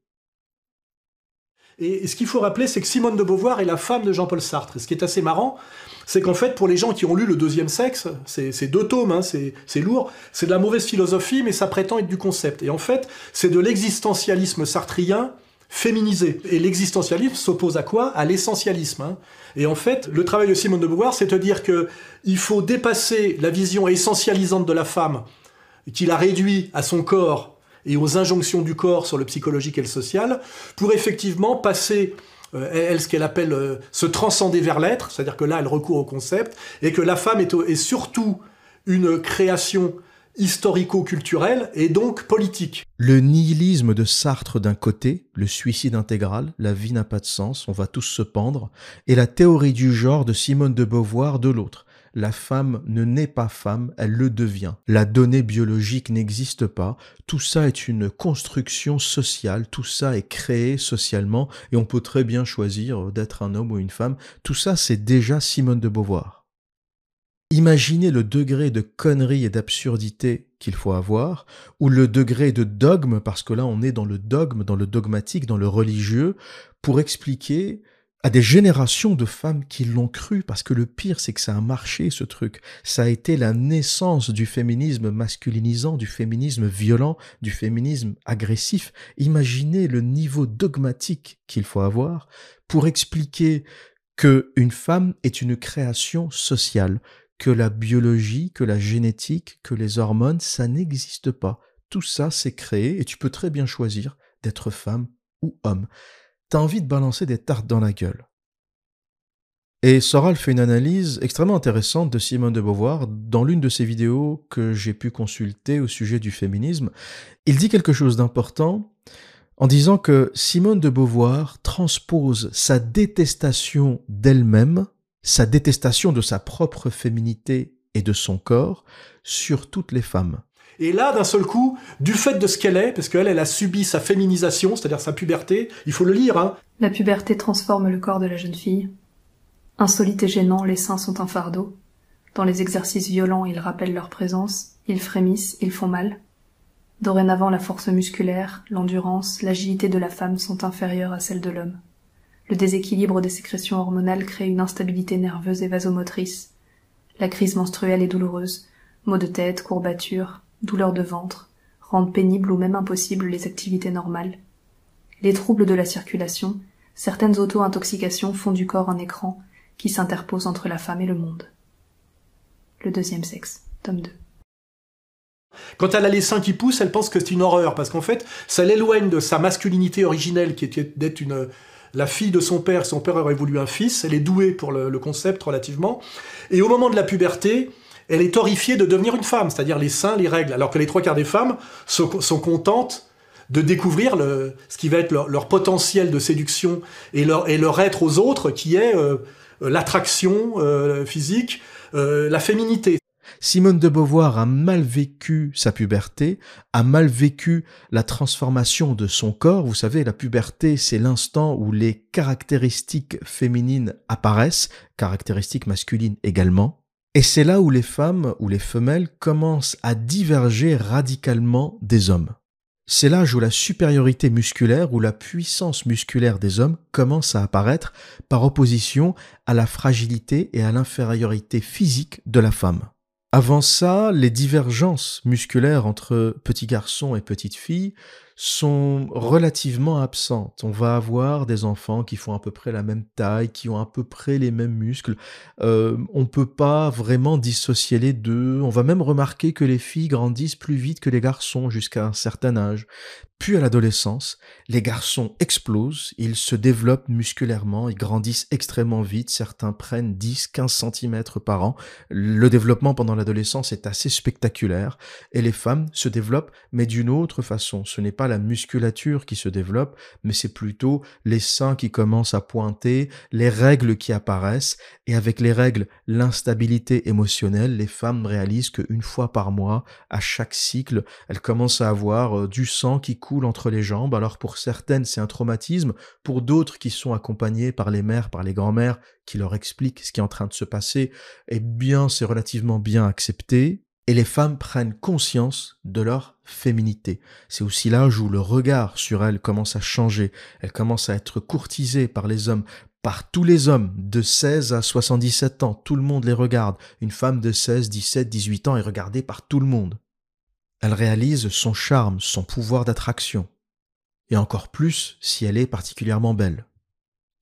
Et ce qu'il faut rappeler, c'est que Simone de Beauvoir est la femme de Jean-Paul Sartre. Et ce qui est assez marrant, c'est qu'en fait, pour les gens qui ont lu Le Deuxième Sexe, c'est deux tomes, hein, c'est lourd, c'est de la mauvaise philosophie, mais ça prétend être du concept. Et en fait, c'est de l'existentialisme sartrien féminisé. Et l'existentialisme s'oppose à quoi? À l'essentialisme. Hein. Et en fait, le travail de Simone de Beauvoir, c'est de dire que il faut dépasser la vision essentialisante de la femme, qui la réduit à son corps et aux injonctions du corps sur le psychologique et le social, pour effectivement passer euh, elle, ce qu'elle appelle euh, se transcender vers l'être, c'est-à-dire que là, elle recourt au concept, et que la femme est, est surtout une création historico-culturelle et donc politique. Le nihilisme de Sartre d'un côté, le suicide intégral, la vie n'a pas de sens, on va tous se pendre, et la théorie du genre de Simone de Beauvoir de l'autre la femme ne naît pas femme, elle le devient. La donnée biologique n'existe pas, tout ça est une construction sociale, tout ça est créé socialement, et on peut très bien choisir d'être un homme ou une femme, tout ça c'est déjà Simone de Beauvoir. Imaginez le degré de connerie et d'absurdité qu'il faut avoir, ou le degré de dogme, parce que là on est dans le dogme, dans le dogmatique, dans le religieux, pour expliquer à des générations de femmes qui l'ont cru, parce que le pire, c'est que ça a marché, ce truc. Ça a été la naissance du féminisme masculinisant, du féminisme violent, du féminisme agressif. Imaginez le niveau dogmatique qu'il faut avoir pour expliquer que une femme est une création sociale, que la biologie, que la génétique, que les hormones, ça n'existe pas. Tout ça, c'est créé et tu peux très bien choisir d'être femme ou homme t'as envie de balancer des tartes dans la gueule. Et Soral fait une analyse extrêmement intéressante de Simone de Beauvoir dans l'une de ses vidéos que j'ai pu consulter au sujet du féminisme. Il dit quelque chose d'important en disant que Simone de Beauvoir transpose sa détestation d'elle-même, sa détestation de sa propre féminité et de son corps sur toutes les femmes. Et là, d'un seul coup, du fait de ce qu'elle est, parce qu'elle, elle a subi sa féminisation, c'est-à-dire sa puberté, il faut le lire. Hein. La puberté transforme le corps de la jeune fille. Insolites et gênants, les seins sont un fardeau. Dans les exercices violents, ils rappellent leur présence, ils frémissent, ils font mal. Dorénavant, la force musculaire, l'endurance, l'agilité de la femme sont inférieures à celles de l'homme. Le déséquilibre des sécrétions hormonales crée une instabilité nerveuse et vasomotrice. La crise menstruelle est douloureuse. Maux de tête, courbatures, douleurs de ventre, rendent pénibles ou même impossibles les activités normales. Les troubles de la circulation, certaines auto-intoxications font du corps un écran qui s'interpose entre la femme et le monde. Le deuxième sexe, tome 2. Quand elle a les seins qui poussent, elle pense que c'est une horreur, parce qu'en fait, ça l'éloigne de sa masculinité originelle, qui était d'être une, la fille de son père. Son père aurait voulu un fils, elle est douée pour le, concept relativement. Et au moment de la puberté, elle est horrifiée de devenir une femme, c'est-à-dire les seins, les règles, alors que les trois quarts des femmes sont, contentes de découvrir ce qui va être leur, potentiel de séduction et leur, et leur être aux autres, qui est euh, l'attraction euh, physique, euh, la féminité. Simone de Beauvoir a mal vécu sa puberté, a mal vécu la transformation de son corps. Vous savez, la puberté, c'est l'instant où les caractéristiques féminines apparaissent, caractéristiques masculines également. Et c'est là où les femmes ou les femelles commencent à diverger radicalement des hommes. C'est l'âge où la supériorité musculaire ou la puissance musculaire des hommes commence à apparaître par opposition à la fragilité et à l'infériorité physique de la femme. Avant ça, les divergences musculaires entre petits garçons et petites filles sont relativement absentes. On va avoir des enfants qui font à peu près la même taille, qui ont à peu près les mêmes muscles. Euh, on ne peut pas vraiment dissocier les deux. On va même remarquer que les filles grandissent plus vite que les garçons jusqu'à un certain âge. Puis à l'adolescence, les garçons explosent, ils se développent musculairement, ils grandissent extrêmement vite, certains prennent 10-15 cm par an. Le développement pendant l'adolescence est assez spectaculaire et les femmes se développent mais d'une autre façon. Ce n'est pas la musculature qui se développe, mais c'est plutôt les seins qui commencent à pointer, les règles qui apparaissent, et avec les règles, l'instabilité émotionnelle, les femmes réalisent qu'une fois par mois, à chaque cycle, elles commencent à avoir euh, du sang qui coule entre les jambes. Alors pour certaines, c'est un traumatisme, pour d'autres qui sont accompagnées par les mères, par les grands-mères, qui leur expliquent ce qui est en train de se passer, eh bien, c'est relativement bien accepté et les femmes prennent conscience de leur féminité. C'est aussi l'âge où le regard sur elles commence à changer, elles commencent à être courtisées par les hommes, par tous les hommes de 16 à 77 ans, tout le monde les regarde. Une femme de 16, 17, 18 ans est regardée par tout le monde. Elle réalise son charme, son pouvoir d'attraction, et encore plus si elle est particulièrement belle.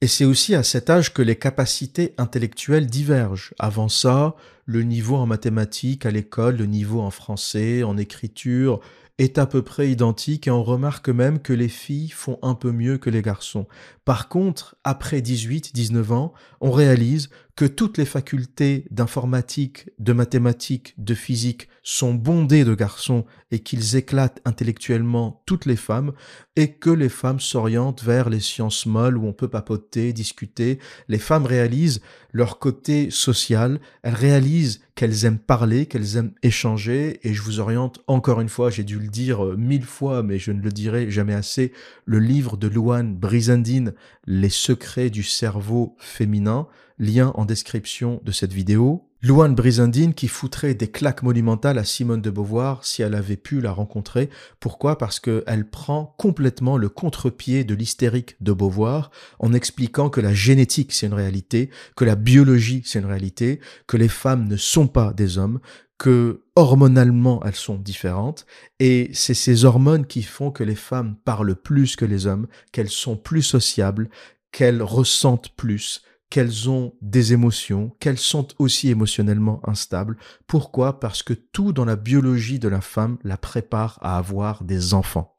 Et c'est aussi à cet âge que les capacités intellectuelles divergent. Avant ça, le niveau en mathématiques à l'école, le niveau en français, en écriture, est à peu près identique et on remarque même que les filles font un peu mieux que les garçons. Par contre, après 18-19 ans, on réalise que toutes les facultés d'informatique, de mathématiques, de physique sont bondées de garçons et qu'ils éclatent intellectuellement toutes les femmes et que les femmes s'orientent vers les sciences molles où on peut papoter, discuter. Les femmes réalisent leur côté social, elles réalisent qu'elles aiment parler, qu'elles aiment échanger et je vous oriente encore une fois, j'ai dû le dire euh, mille fois mais je ne le dirai jamais assez, le livre de Louane Brizendine les secrets du cerveau féminin, lien en description de cette vidéo. Louane Brizendine qui foutrait des claques monumentales à Simone de Beauvoir si elle avait pu la rencontrer. Pourquoi? Parce qu'elle prend complètement le contre-pied de l'hystérique de Beauvoir en expliquant que la génétique c'est une réalité, que la biologie c'est une réalité, que les femmes ne sont pas des hommes, que hormonalement elles sont différentes et c'est ces hormones qui font que les femmes parlent plus que les hommes, qu'elles sont plus sociables, qu'elles ressentent plus, qu'elles ont des émotions, qu'elles sont aussi émotionnellement instables. Pourquoi? Parce que tout dans la biologie de la femme la prépare à avoir des enfants.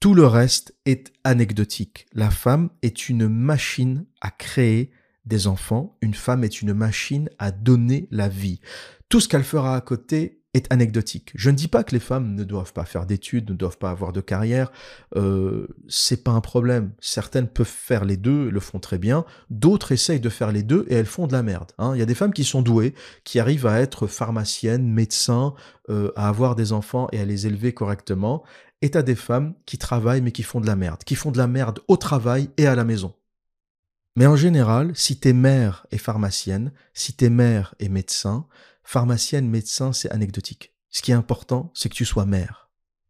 Tout le reste est anecdotique. La femme est une machine à créer des enfants, une femme est une machine à donner la vie tout ce qu'elle fera à côté est anecdotique. Je ne dis pas que les femmes ne doivent pas faire d'études, ne doivent pas avoir de carrière. Euh, c'est pas un problème. Certaines peuvent faire les deux, le font très bien. D'autres essayent de faire les deux et elles font de la merde. Hein. Il y a des femmes qui sont douées, qui arrivent à être pharmaciennes, médecins, euh, à avoir des enfants et à les élever correctement. Et t'as des femmes qui travaillent mais qui font de la merde, qui font de la merde au travail et à la maison. Mais en général, si t'es mère et pharmacienne, si t'es mère et médecin, pharmacienne, médecin, c'est anecdotique. Ce qui est important, c'est que tu sois mère.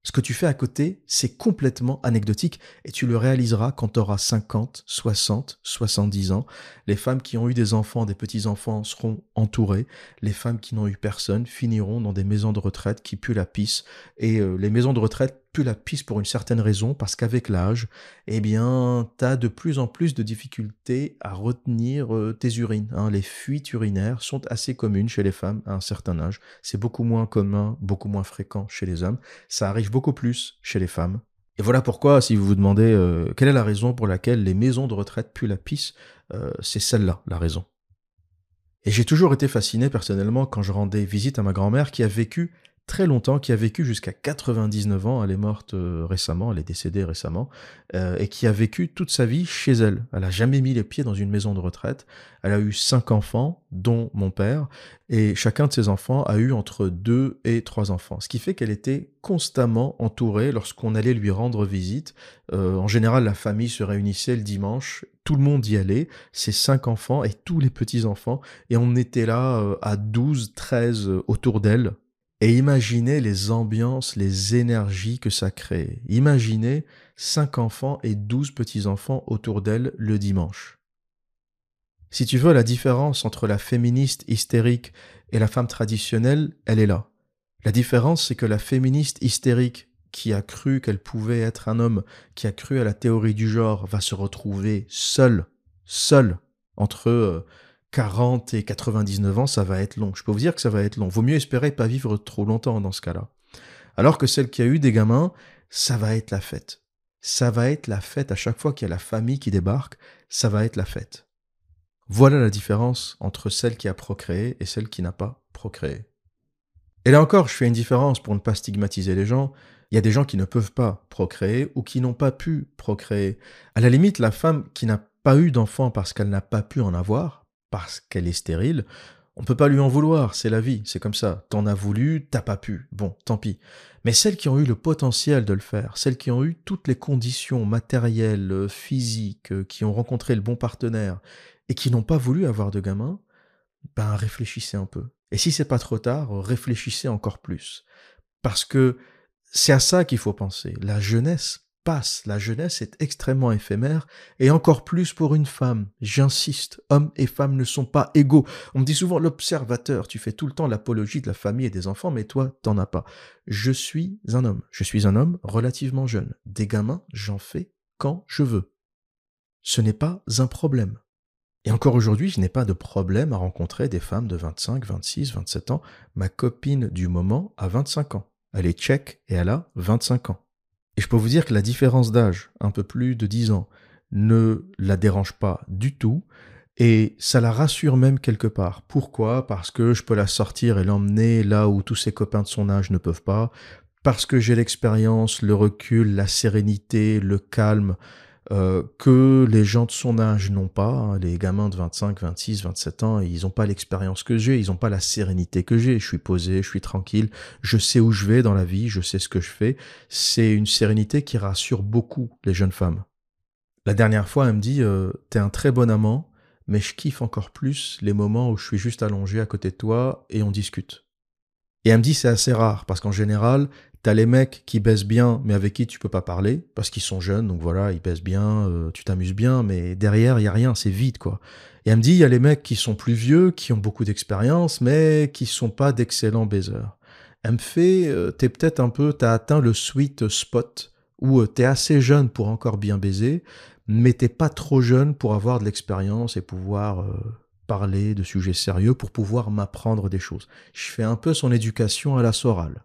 Ce que tu fais à côté, c'est complètement anecdotique et tu le réaliseras quand tu auras 50, 60, 70 ans. Les femmes qui ont eu des enfants, des petits-enfants seront entourées. Les femmes qui n'ont eu personne finiront dans des maisons de retraite qui puent la pisse. Et euh, les maisons de retraite puent la pisse pour une certaine raison, parce qu'avec l'âge, eh bien, tu as de plus en plus de difficultés à retenir euh, tes urines. Hein. Les fuites urinaires sont assez communes chez les femmes à un certain âge. C'est beaucoup moins commun, beaucoup moins fréquent chez les hommes. Ça arrive beaucoup plus chez les femmes. Et voilà pourquoi, si vous vous demandez euh, quelle est la raison pour laquelle les maisons de retraite puent la pisse, euh, c'est celle-là, la raison. Et j'ai toujours été fasciné personnellement quand je rendais visite à ma grand-mère qui a vécu très longtemps, qui a vécu jusqu'à 99 ans, elle est morte euh, récemment, elle est décédée récemment, euh, et qui a vécu toute sa vie chez elle. Elle a jamais mis les pieds dans une maison de retraite. Elle a eu cinq enfants, dont mon père, et chacun de ses enfants a eu entre deux et trois enfants. Ce qui fait qu'elle était constamment entourée lorsqu'on allait lui rendre visite. Euh, en général, la famille se réunissait le dimanche, tout le monde y allait, ses cinq enfants et tous les petits-enfants, et on était là à 12, 13 autour d'elle, et imaginez les ambiances, les énergies que ça crée. Imaginez cinq enfants et douze petits-enfants autour d'elle le dimanche. Si tu veux, la différence entre la féministe hystérique et la femme traditionnelle, elle est là. La différence, c'est que la féministe hystérique qui a cru qu'elle pouvait être un homme, qui a cru à la théorie du genre, va se retrouver seule, seule, entre euh, 40 et 99 ans, ça va être long. Je peux vous dire que ça va être long. Vaut mieux espérer pas vivre trop longtemps dans ce cas-là. Alors que celle qui a eu des gamins, ça va être la fête. Ça va être la fête à chaque fois qu'il y a la famille qui débarque, ça va être la fête. Voilà la différence entre celle qui a procréé et celle qui n'a pas procréé. Et là encore, je fais une différence pour ne pas stigmatiser les gens. Il y a des gens qui ne peuvent pas procréer ou qui n'ont pas pu procréer. À la limite, la femme qui n'a pas eu d'enfant parce qu'elle n'a pas pu en avoir, parce qu'elle est stérile, on peut pas lui en vouloir, c'est la vie, c'est comme ça. T'en as voulu, t'as pas pu. Bon, tant pis. Mais celles qui ont eu le potentiel de le faire, celles qui ont eu toutes les conditions matérielles, physiques, qui ont rencontré le bon partenaire et qui n'ont pas voulu avoir de gamin, ben réfléchissez un peu. Et si c'est pas trop tard, réfléchissez encore plus. Parce que c'est à ça qu'il faut penser. La jeunesse passe. La jeunesse est extrêmement éphémère et encore plus pour une femme. J'insiste, hommes et femmes ne sont pas égaux. On me dit souvent l'observateur, tu fais tout le temps l'apologie de la famille et des enfants, mais toi, t'en as pas. Je suis un homme. Je suis un homme relativement jeune. Des gamins, j'en fais quand je veux. Ce n'est pas un problème. Et encore aujourd'hui, je n'ai pas de problème à rencontrer des femmes de 25, 26, 27 ans. Ma copine du moment a 25 ans. Elle est tchèque et elle a 25 ans. Et je peux vous dire que la différence d'âge, un peu plus de 10 ans, ne la dérange pas du tout. Et ça la rassure même quelque part. Pourquoi? Parce que je peux la sortir et l'emmener là où tous ses copains de son âge ne peuvent pas. Parce que j'ai l'expérience, le recul, la sérénité, le calme, euh, que les gens de son âge n'ont pas. Hein. Les gamins de 25, 26, 27 ans, ils n'ont pas l'expérience que j'ai, ils n'ont pas la sérénité que j'ai. Je suis posé, je suis tranquille, je sais où je vais dans la vie, je sais ce que je fais. C'est une sérénité qui rassure beaucoup les jeunes femmes. La dernière fois, elle me dit euh, T'es un très bon amant, mais je kiffe encore plus les moments où je suis juste allongé à côté de toi et on discute. Et elle me dit c'est assez rare parce qu'en général, T'as les mecs qui baissent bien, mais avec qui tu peux pas parler, parce qu'ils sont jeunes, donc voilà, ils baissent bien, euh, tu t'amuses bien, mais derrière, il y a rien, c'est vide, quoi. Et elle me dit, il y a les mecs qui sont plus vieux, qui ont beaucoup d'expérience, mais qui sont pas d'excellents baiseurs. Elle me fait, euh, t'es peut-être un peu, t'as atteint le sweet spot, où euh, t'es assez jeune pour encore bien baiser, mais t'es pas trop jeune pour avoir de l'expérience et pouvoir parler de sujets sérieux, pour pouvoir m'apprendre des choses. Je fais un peu son éducation à la sorale.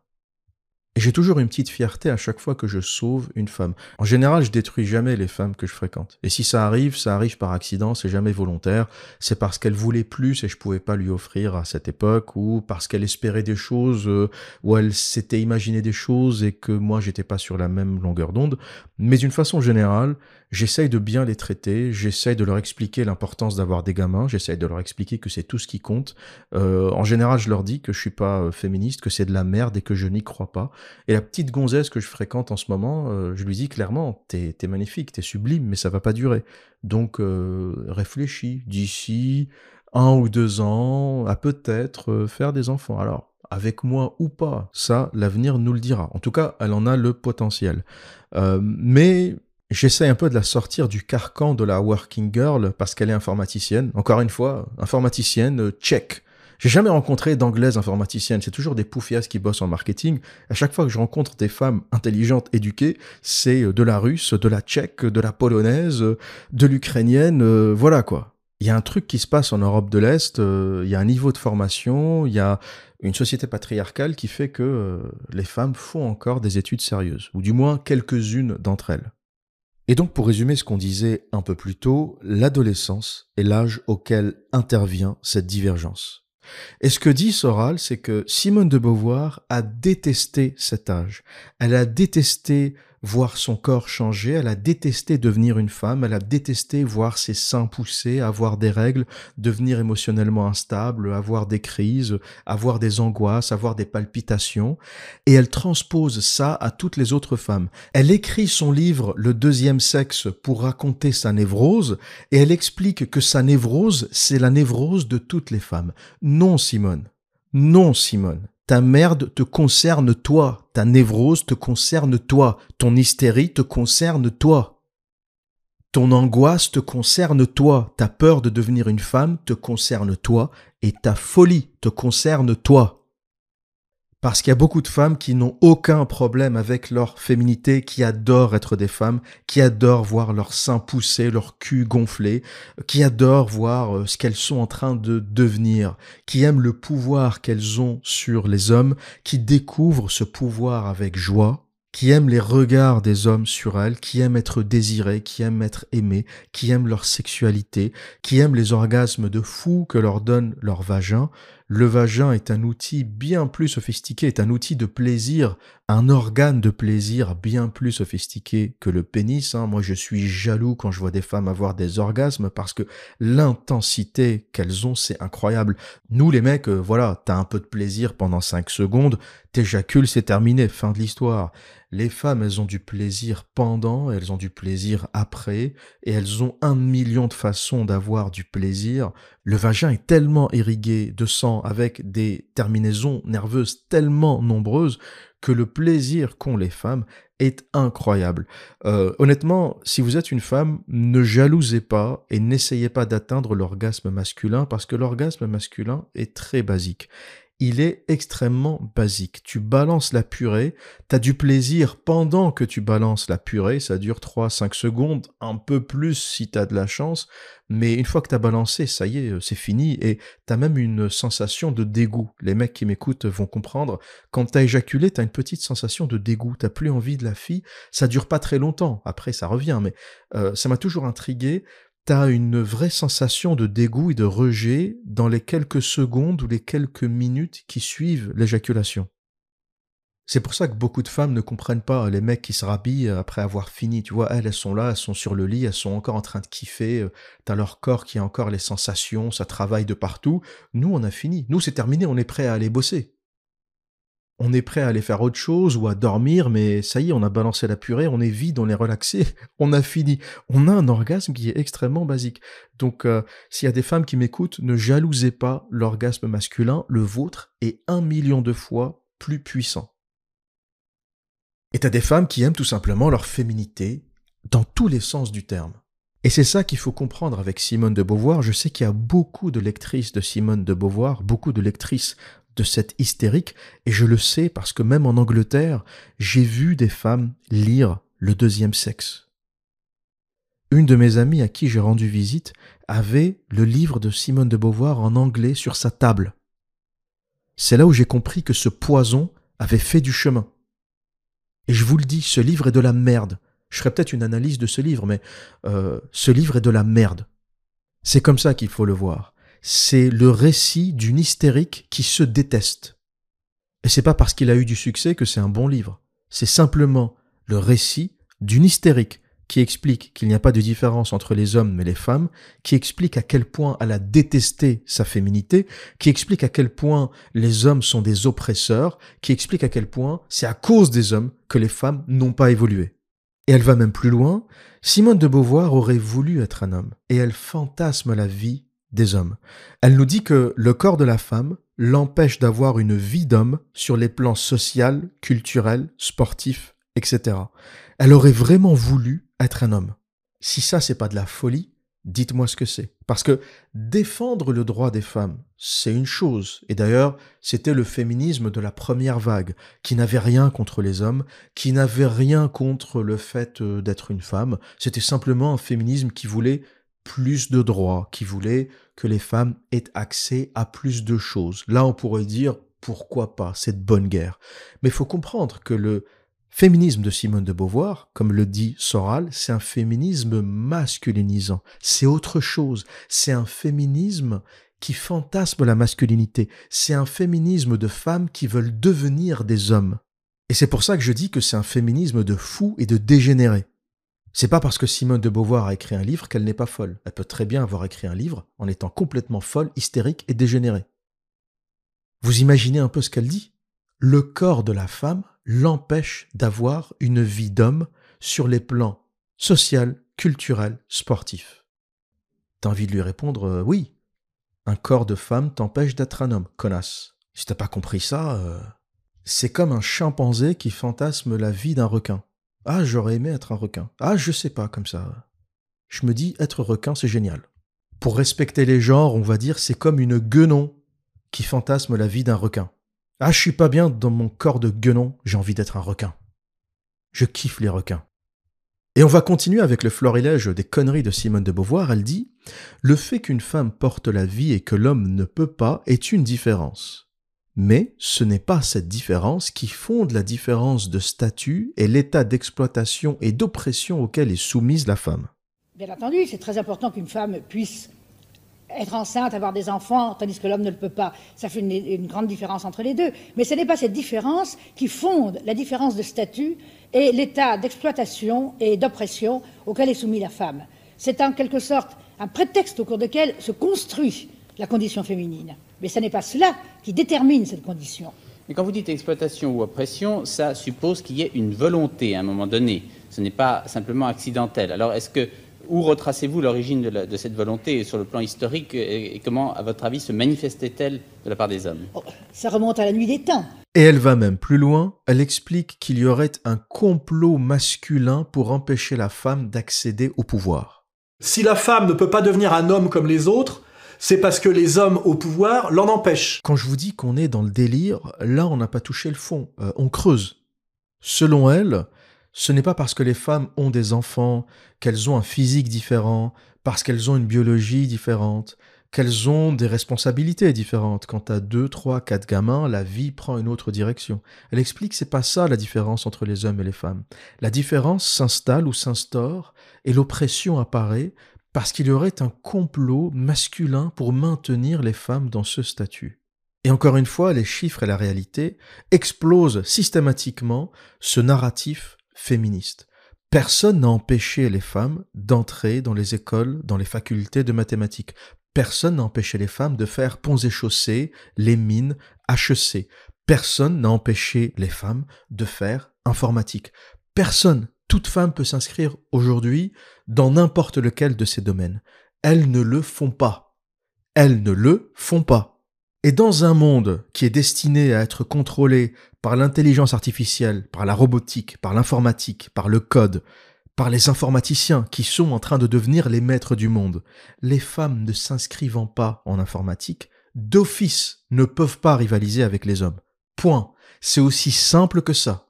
Et j'ai toujours une petite fierté à chaque fois que je sauve une femme. En général, je détruis jamais les femmes que je fréquente. Et si ça arrive, ça arrive par accident, c'est jamais volontaire. C'est parce qu'elle voulait plus et je pouvais pas lui offrir à cette époque, ou parce qu'elle espérait des choses, euh, ou elle s'était imaginé des choses et que moi j'étais pas sur la même longueur d'onde. Mais d'une façon générale, j'essaye de bien les traiter, j'essaye de leur expliquer l'importance d'avoir des gamins, j'essaye de leur expliquer que c'est tout ce qui compte. Euh, en général, je leur dis que je suis pas euh, féministe, que c'est de la merde et que je n'y crois pas Et la petite gonzesse que je fréquente en ce moment, euh, je lui dis clairement, t'es es magnifique, t'es sublime, mais ça va pas durer. Donc réfléchis, d'ici un ou deux ans, à peut-être faire des enfants. Alors, avec moi ou pas, ça, l'avenir nous le dira. En tout cas, elle en a le potentiel. mais J'essaie un peu de la sortir du carcan de la working girl parce qu'elle est informaticienne. Encore une fois, informaticienne, check. J'ai jamais rencontré d'anglaises informaticiennes. C'est toujours des poufias qui bossent en marketing. À chaque fois que je rencontre des femmes intelligentes, éduquées, c'est de la russe, de la tchèque, de la polonaise, de l'ukrainienne, euh, voilà quoi. Il y a un truc qui se passe en Europe de l'Est, euh, il y a un niveau de formation, il y a une société patriarcale qui fait que euh, les femmes font encore des études sérieuses, ou du moins quelques-unes d'entre elles. Et donc pour résumer ce qu'on disait un peu plus tôt, l'adolescence est l'âge auquel intervient cette divergence. Et ce que dit Soral, c'est que Simone de Beauvoir a détesté cet âge. Elle a détesté voir son corps changer, elle a détesté devenir une femme, elle a détesté voir ses seins pousser, avoir des règles, devenir émotionnellement instable, avoir des crises, avoir des angoisses, avoir des palpitations, et elle transpose ça à toutes les autres femmes. Elle écrit son livre Le deuxième sexe pour raconter sa névrose, et elle explique que sa névrose, c'est la névrose de toutes les femmes. Non, Simone. Non, Simone. Ta merde te concerne toi, ta névrose te concerne toi, ton hystérie te concerne toi. Ton angoisse te concerne toi, ta peur de devenir une femme te concerne toi, et ta folie te concerne toi. Parce qu'il y a beaucoup de femmes qui n'ont aucun problème avec leur féminité, qui adorent être des femmes, qui adorent voir leur sein pousser, leur cul gonfler, qui adorent voir euh, ce qu'elles sont en train de devenir, qui aiment le pouvoir qu'elles ont sur les hommes, qui découvrent ce pouvoir avec joie, qui aiment les regards des hommes sur elles, qui aiment être désirées, qui aiment être aimées, qui aiment leur sexualité, qui aiment les orgasmes de fou que leur donne leur vagin, le vagin est un outil bien plus sophistiqué, est un outil de plaisir, un organe de plaisir bien plus sophistiqué que le pénis. Hein. Moi, je suis jaloux quand je vois des femmes avoir des orgasmes parce que l'intensité qu'elles ont, c'est incroyable. Nous, les mecs, euh, voilà, t'as un peu de plaisir pendant 5 secondes, t'éjacules, c'est terminé, fin de l'histoire. Les femmes, elles ont du plaisir pendant, elles ont du plaisir après, et elles ont un million de façons d'avoir du plaisir. Le vagin est tellement irrigué de sang avec des terminaisons nerveuses tellement nombreuses que le plaisir qu'ont les femmes est incroyable. Euh, honnêtement, si vous êtes une femme, ne jalousez pas et n'essayez pas d'atteindre l'orgasme masculin parce que l'orgasme masculin est très basique il est extrêmement basique. Tu balances la purée, tu as du plaisir pendant que tu balances la purée, ça dure 3-5 secondes, un peu plus si tu as de la chance, mais une fois que tu balancé, ça y est, euh, c'est fini, et tu as même une sensation de dégoût. Les mecs qui m'écoutent vont comprendre, quand tu éjaculé, tu as une petite sensation de dégoût, tu plus envie de la fille, ça dure pas très longtemps, après ça revient, mais euh, ça m'a toujours intrigué, t'as une vraie sensation de dégoût et de rejet dans les quelques secondes ou les quelques minutes qui suivent l'éjaculation. C'est pour ça que beaucoup de femmes ne comprennent pas les mecs qui se rhabillent après avoir fini. Tu vois, elles, elles sont là, elles sont sur le lit, elles sont encore en train de kiffer. Euh, t'as leur corps qui a encore les sensations, ça travaille de partout. Nous, on a fini. Nous, c'est terminé, on est prêt à aller bosser on est prêt à aller faire autre chose ou à dormir, mais ça y est, on a balancé la purée, on est vide, on est relaxé, on a fini. On a un orgasme qui est extrêmement basique. Donc, euh, s'il y a des femmes qui m'écoutent, ne jalousez pas l'orgasme masculin, le vôtre est un million de fois plus puissant. Et t'as des femmes qui aiment tout simplement leur féminité dans tous les sens du terme. Et c'est ça qu'il faut comprendre avec Simone de Beauvoir. Je sais qu'il y a beaucoup de lectrices de Simone de Beauvoir, beaucoup de lectrices de cette hystérique, et je le sais parce que même en Angleterre, j'ai vu des femmes lire le deuxième sexe. Une de mes amies à qui j'ai rendu visite avait le livre de Simone de Beauvoir en anglais sur sa table. C'est là où j'ai compris que ce poison avait fait du chemin. Et je vous le dis, ce livre est de la merde. Je ferai peut-être une analyse de ce livre, mais euh, ce livre est de la merde. C'est comme ça qu'il faut le voir c'est le récit d'une hystérique qui se déteste. Et c'est pas parce qu'il a eu du succès que c'est un bon livre. C'est simplement le récit d'une hystérique qui explique qu'il n'y a pas de différence entre les hommes et les femmes, qui explique à quel point elle a détesté sa féminité, qui explique à quel point les hommes sont des oppresseurs, qui explique à quel point c'est à cause des hommes que les femmes n'ont pas évolué. Et elle va même plus loin, Simone de Beauvoir aurait voulu être un homme, et elle fantasme la vie des hommes. Elle nous dit que le corps de la femme l'empêche d'avoir une vie d'homme sur les plans social, culturel, sportif, etc. Elle aurait vraiment voulu être un homme. Si ça, c'est pas de la folie, dites-moi ce que c'est. Parce que défendre le droit des femmes, c'est une chose. Et d'ailleurs, c'était le féminisme de la première vague, qui n'avait rien contre les hommes, qui n'avait rien contre le fait euh, d'être une femme. C'était simplement un féminisme qui voulait plus de droits, qui voulait que les femmes aient accès à plus de choses. Là, on pourrait dire, pourquoi pas, cette bonne guerre? Mais il faut comprendre que le Féminisme de Simone de Beauvoir, comme le dit Soral, c'est un féminisme masculinisant. C'est autre chose. C'est un féminisme qui fantasme la masculinité. C'est un féminisme de femmes qui veulent devenir des hommes. Et c'est pour ça que je dis que c'est un féminisme de fou et de dégénéré. C'est pas parce que Simone de Beauvoir a écrit un livre qu'elle n'est pas folle. Elle peut très bien avoir écrit un livre en étant complètement folle, hystérique et dégénérée. Vous imaginez un peu ce qu'elle dit? Le corps de la femme l'empêche d'avoir une vie d'homme sur les plans social, culturel, sportif. T'as envie de lui répondre euh, oui. Un corps de femme t'empêche d'être un homme, connasse. Si t'as pas compris ça, euh, c'est comme un chimpanzé qui fantasme la vie d'un requin. Ah, j'aurais aimé être un requin. Ah, je sais pas, comme ça. Je me dis, être requin, c'est génial. Pour respecter les genres, on va dire, c'est comme une guenon qui fantasme la vie d'un requin. Ah, je suis pas bien dans mon corps de guenon, j'ai envie d'être un requin. Je kiffe les requins. Et on va continuer avec le florilège des conneries de Simone de Beauvoir. Elle dit Le fait qu'une femme porte la vie et que l'homme ne peut pas est une différence. Mais ce n'est pas cette différence qui fonde la différence de statut et l'état d'exploitation et d'oppression auquel est soumise la femme. Bien entendu, c'est très important qu'une femme puisse être enceinte, avoir des enfants, tandis que l'homme ne le peut pas. Ça fait une, grande différence entre les deux. Mais ce n'est pas cette différence qui fonde la différence de statut et l'état d'exploitation et d'oppression auquel est soumise la femme. C'est en quelque sorte un prétexte au cours duquel se construit la condition féminine. Mais ce n'est pas cela qui détermine cette condition. Mais quand vous dites exploitation ou oppression, ça suppose qu'il y ait une volonté à un moment donné. Ce n'est pas simplement accidentel. Alors est-ce que où retracez-vous l'origine de, cette volonté sur le plan historique et, comment, à votre avis, se manifestait-elle de la part des hommes? Oh, Ça remonte à la nuit des temps. Et elle va même plus loin, elle explique qu'il y aurait un complot masculin pour empêcher la femme d'accéder au pouvoir. Si la femme ne peut pas devenir un homme comme les autres, c'est parce que les hommes au pouvoir l'en empêchent. Quand je vous dis qu'on est dans le délire, là on n'a pas touché le fond, euh, on creuse. Selon elle, ce n'est pas parce que les femmes ont des enfants, qu'elles ont un physique différent, parce qu'elles ont une biologie différente, qu'elles ont des responsabilités différentes. Quand à deux, trois, quatre gamins, la vie prend une autre direction. Elle explique que c'est pas ça la différence entre les hommes et les femmes. La différence s'installe ou s'instaure et l'oppression apparaît parce qu'il y aurait un complot masculin pour maintenir les femmes dans ce statut. Et encore une fois, les chiffres et la réalité explosent systématiquement ce narratif féministe. Personne n'a empêché les femmes d'entrer dans les écoles, dans les facultés de mathématiques. Personne n'a empêché les femmes de faire ponts et chaussées, les mines, HEC. Personne n'a empêché les femmes de faire informatique. Personne, toute femme peut s'inscrire aujourd'hui dans n'importe lequel de ces domaines. Elles ne le font pas. Elles ne le font pas. Et dans un monde qui est destiné à être contrôlé par l'intelligence artificielle, par la robotique, par l'informatique, par le code, par les informaticiens qui sont en train de devenir les maîtres du monde, les femmes ne s'inscrivant pas en informatique, d'office ne peuvent pas rivaliser avec les hommes. Point. C'est aussi simple que ça.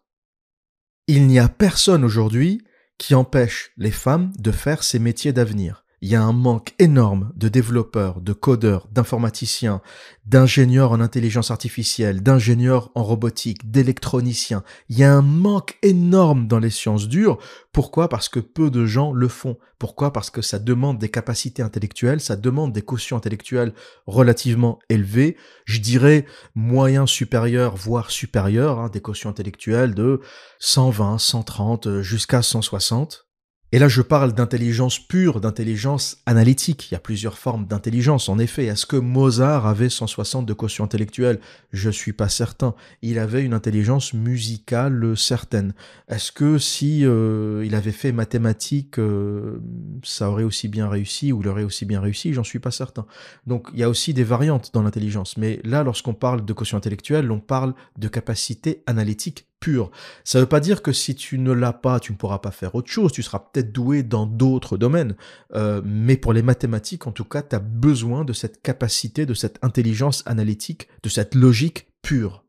Il n'y a personne aujourd'hui qui empêche les femmes de faire ces métiers d'avenir il y a un manque énorme de développeurs, de codeurs, d'informaticiens, d'ingénieurs en intelligence artificielle, d'ingénieurs en robotique, d'électroniciens. Il y a un manque énorme dans les sciences dures. Pourquoi? Parce que peu de gens le font. Pourquoi? Parce que ça demande des capacités intellectuelles, ça demande des quotients intellectuels relativement élevés. Je dirais moyens supérieurs, voire supérieurs, hein, des quotients intellectuels de 120, 130 jusqu'à 160 Et là, je parle d'intelligence pure, d'intelligence analytique. Il y a plusieurs formes d'intelligence, en effet. Est-ce que Mozart avait 160 de quotient intellectuel? Je suis pas certain. Il avait une intelligence musicale certaine. Est-ce que si euh, il avait fait mathématiques, euh, ça aurait aussi bien réussi ou il aurait aussi bien réussi? J'en suis pas certain. Donc, il y a aussi des variantes dans l'intelligence. Mais là, lorsqu'on parle de quotient intellectuel, on parle de capacité analytique pure. Ça ne veut pas dire que si tu ne l'as pas, tu ne pourras pas faire autre chose, tu seras peut-être doué dans d'autres domaines, euh, mais pour les mathématiques, en tout cas, tu as besoin de cette capacité, de cette intelligence analytique, de cette logique pure.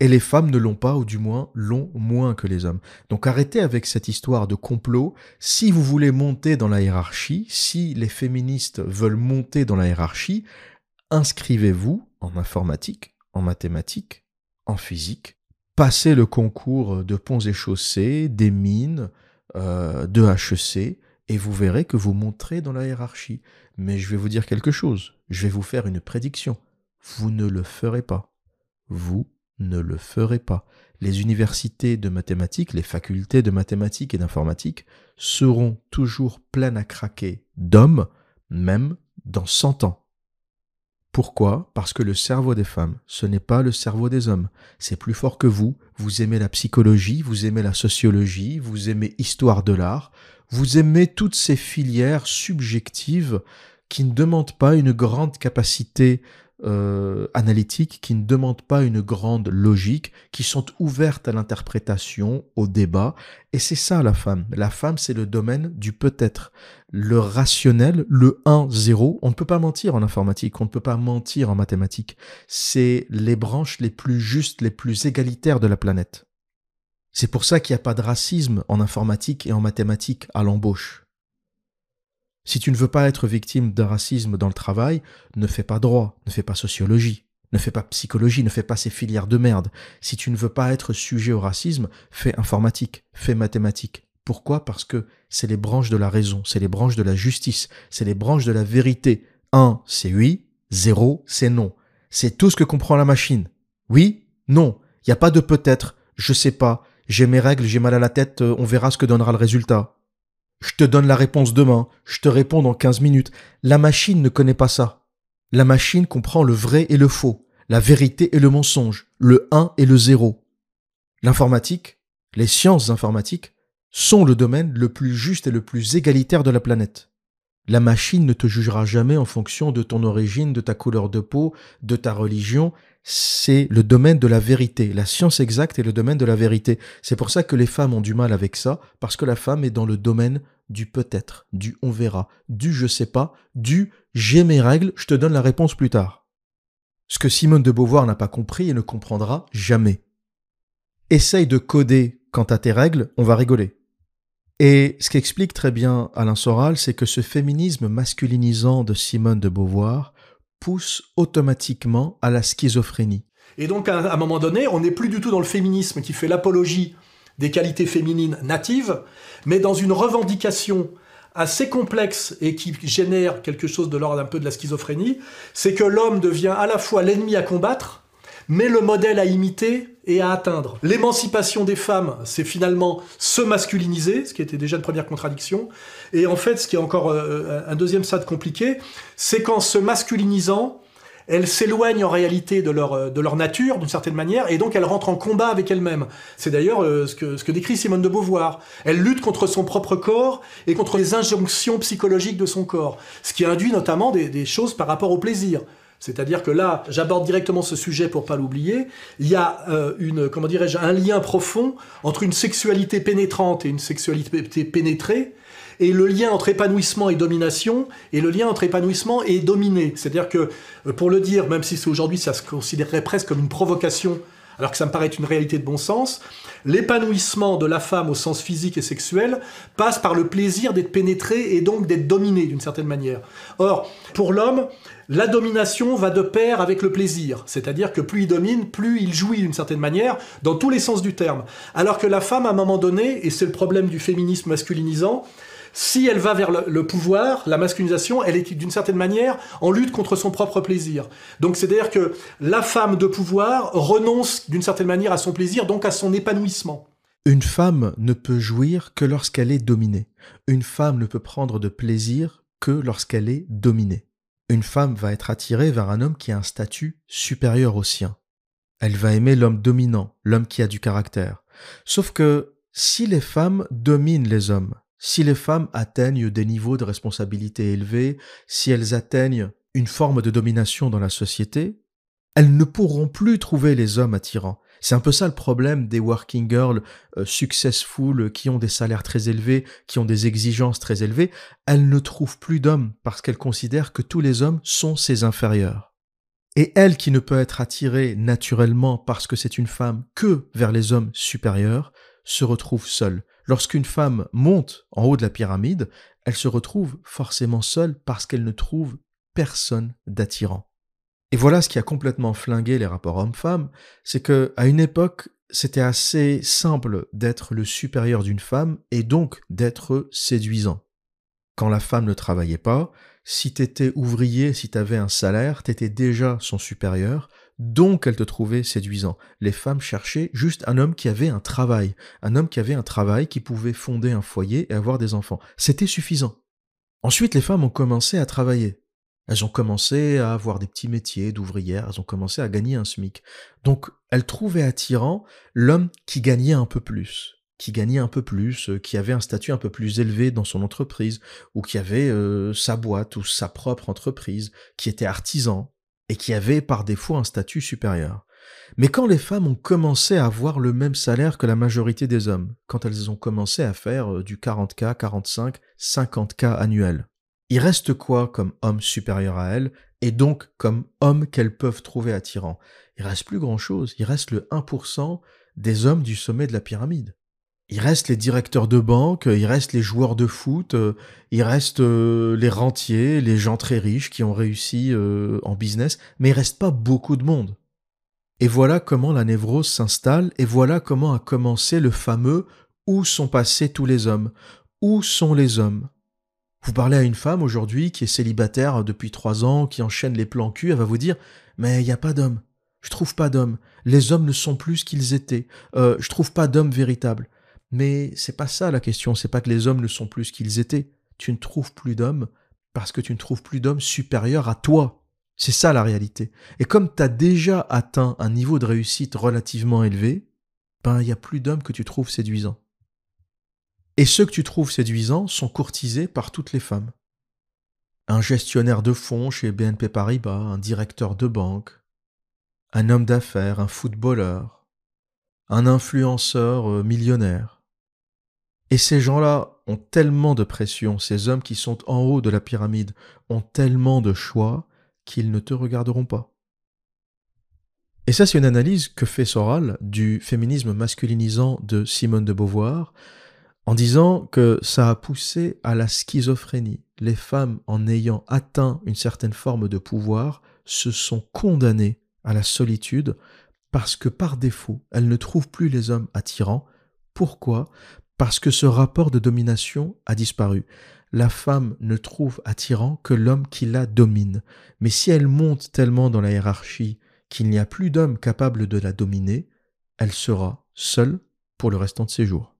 Et les femmes ne l'ont pas, ou du moins l'ont moins que les hommes. Donc arrêtez avec cette histoire de complot. Si vous voulez monter dans la hiérarchie, si les féministes veulent monter dans la hiérarchie, inscrivez-vous en informatique, en mathématiques, en physique, passez le concours de ponts et chaussées, des mines, euh, de HEC, et vous verrez que vous monterez dans la hiérarchie. Mais je vais vous dire quelque chose, je vais vous faire une prédiction. Vous ne le ferez pas. Vous ne le ferez pas. Les universités de mathématiques, les facultés de mathématiques et d'informatique seront toujours pleines à craquer d'hommes, même dans 100 ans. Pourquoi? Parce que le cerveau des femmes, ce n'est pas le cerveau des hommes. C'est plus fort que vous. Vous aimez la psychologie, vous aimez la sociologie, vous aimez histoire de l'art, vous aimez toutes ces filières subjectives qui ne demandent pas une grande capacité euh, analytiques qui ne demandent pas une grande logique, qui sont ouvertes à l'interprétation, au débat. Et c'est ça la femme. La femme, c'est le domaine du peut-être. Le rationnel, le 1-0, on ne peut pas mentir en informatique, on ne peut pas mentir en mathématiques. C'est les branches les plus justes, les plus égalitaires de la planète. C'est pour ça qu'il n'y a pas de racisme en informatique et en mathématiques à l'embauche. Si tu ne veux pas être victime d'un racisme dans le travail, ne fais pas droit, ne fais pas sociologie, ne fais pas psychologie, ne fais pas ces filières de merde. Si tu ne veux pas être sujet au racisme, fais informatique, fais mathématiques. Pourquoi? Parce que c'est les branches de la raison, c'est les branches de la justice, c'est les branches de la vérité. 1, c'est oui, 0, c'est non. C'est tout ce que comprend la machine. Oui, non, il a pas de peut-être, je sais pas, j'ai mes règles, j'ai mal à la tête, euh, on verra ce que donnera le résultat. Je te donne la réponse demain, je te réponds dans 15 minutes. La machine ne connaît pas ça. La machine comprend le vrai et le faux, la vérité et le mensonge, le 1 et le 0. L'informatique, les sciences informatiques, sont le domaine le plus juste et le plus égalitaire de la planète. La machine ne te jugera jamais en fonction de ton origine, de ta couleur de peau, de ta religion, c'est le domaine de la vérité. La science exacte est le domaine de la vérité. C'est pour ça que les femmes ont du mal avec ça, parce que la femme est dans le domaine du peut-être, du on verra, du je sais pas, du j'ai mes règles, je te donne la réponse plus tard. Ce que Simone de Beauvoir n'a pas compris et ne comprendra jamais. Essaye de coder quant à tes règles, on va rigoler. Et ce qu'explique très bien Alain Soral, c'est que ce féminisme masculinisant de Simone de Beauvoir pousse automatiquement à la schizophrénie. Et donc, à un moment donné, on n'est plus du tout dans le féminisme qui fait l'apologie des qualités féminines natives, mais dans une revendication assez complexe et qui génère quelque chose de l'ordre un peu de la schizophrénie, c'est que l'homme devient à la fois l'ennemi à combattre, mais le modèle à imiter et à atteindre. L'émancipation des femmes, c'est finalement se masculiniser, ce qui était déjà une première contradiction. Et en fait, ce qui est encore euh, un deuxième stade compliqué, c'est qu'en se masculinisant, elles s'éloignent en réalité de leur, euh, de leur nature, d'une certaine manière, et donc elles rentrent en combat avec elles-mêmes. C'est d'ailleurs euh, ce, que, ce que décrit Simone de Beauvoir. Elle lutte contre son propre corps et contre les injonctions psychologiques de son corps, ce qui induit notamment des choses par rapport au plaisir. C'est-à-dire que là, j'aborde directement ce sujet pour pas l'oublier. Il y a euh, une, comment dirais-je, un lien profond entre une sexualité pénétrante et une sexualité pénétrée, et le lien entre épanouissement et domination, et le lien entre épanouissement et dominé. C'est-à-dire que, euh, pour le dire, même si aujourd'hui ça se considérerait presque comme une provocation, alors que ça me paraît une réalité de bon sens, l'épanouissement de la femme au sens physique et sexuel passe par le plaisir d'être pénétré et donc d'être dominé d'une certaine manière. Or, pour l'homme, la domination va de pair avec le plaisir, c'est-à-dire que plus il domine, plus il jouit d'une certaine manière, dans tous les sens du terme. Alors que la femme, à un moment donné, et c'est le problème du féminisme masculinisant, si elle va vers le, pouvoir, la masculinisation, elle est d'une certaine manière en lutte contre son propre plaisir. Donc c'est-à-dire que la femme de pouvoir renonce d'une certaine manière à son plaisir, donc à son épanouissement. Une femme ne peut jouir que lorsqu'elle est dominée. Une femme ne peut prendre de plaisir que lorsqu'elle est dominée. Une femme va être attirée vers un homme qui a un statut supérieur au sien. Elle va aimer l'homme dominant, l'homme qui a du caractère. Sauf que si les femmes dominent les hommes, si les femmes atteignent des niveaux de responsabilité élevés, si elles atteignent une forme de domination dans la société, elles ne pourront plus trouver les hommes attirants. C'est un peu ça le problème des working girls euh, successful qui ont des salaires très élevés, qui ont des exigences très élevées. Elles ne trouvent plus d'hommes parce qu'elles considèrent que tous les hommes sont ses inférieurs. Et elle qui ne peut être attirée naturellement parce que c'est une femme que vers les hommes supérieurs, se retrouve seule. Lorsqu'une femme monte en haut de la pyramide, elle se retrouve forcément seule parce qu'elle ne trouve personne d'attirant. Et voilà ce qui a complètement flingué les rapports hommes-femmes, c'est que à une époque, c'était assez simple d'être le supérieur d'une femme et donc d'être séduisant. Quand la femme ne travaillait pas, si t'étais ouvrier, si t'avais un salaire, t'étais déjà son supérieur, donc elle te trouvait séduisant. Les femmes cherchaient juste un homme qui avait un travail, un homme qui avait un travail, qui pouvait fonder un foyer et avoir des enfants. C'était suffisant. Ensuite, les femmes ont commencé à travailler. Elles ont commencé à avoir des petits métiers d'ouvrières, elles ont commencé à gagner un SMIC. Donc, elles trouvaient attirant l'homme qui gagnait un peu plus, qui gagnait un peu plus, euh, qui avait un statut un peu plus élevé dans son entreprise, ou qui avait euh, sa boîte ou sa propre entreprise, qui était artisan, et qui avait par défaut un statut supérieur. Mais quand les femmes ont commencé à avoir le même salaire que la majorité des hommes, quand elles ont commencé à faire euh, du 40K, 45, 50K annuels, il reste quoi comme homme supérieur à elles, et donc comme homme qu'elles peuvent trouver attirant? Il reste plus grand-chose, il reste le 1% des hommes du sommet de la pyramide. Il reste les directeurs de banque, il reste les joueurs de foot, euh, il reste euh, les rentiers, les gens très riches qui ont réussi euh, en business, mais il reste pas beaucoup de monde. Et voilà comment la névrose s'installe, et voilà comment a commencé le fameux Où sont passés tous les hommes? Où sont les hommes? Vous parlez à une femme aujourd'hui qui est célibataire depuis trois ans, qui enchaîne les plans cul, elle va vous dire Mais il n'y a pas d'hommes. Je trouve pas d'hommes. Les hommes ne sont plus ce qu'ils étaient. Euh, je trouve pas d'hommes véritables. Mais c'est pas ça la question, c'est pas que les hommes ne sont plus ce qu'ils étaient. Tu ne trouves plus d'hommes parce que tu ne trouves plus d'hommes supérieurs à toi. C'est ça la réalité. Et comme tu as déjà atteint un niveau de réussite relativement élevé, ben il n'y a plus d'hommes que tu trouves séduisants. Et ceux que tu trouves séduisants sont courtisés par toutes les femmes. Un gestionnaire de fonds chez BNP Paribas, un directeur de banque, un homme d'affaires, un footballeur, un influenceur euh, millionnaire. Et ces gens-là ont tellement de pression, ces hommes qui sont en haut de la pyramide ont tellement de choix qu'ils ne te regarderont pas. Et ça, c'est une analyse que fait Soral du féminisme masculinisant de Simone de Beauvoir, en disant que ça a poussé à la schizophrénie. Les femmes, en ayant atteint une certaine forme de pouvoir, se sont condamnées à la solitude parce que par défaut, elles ne trouvent plus les hommes attirants. Pourquoi? Parce que ce rapport de domination a disparu. La femme ne trouve attirant que l'homme qui la domine. Mais si elle monte tellement dans la hiérarchie qu'il n'y a plus d'homme capable de la dominer, elle sera seule pour le restant de ses jours.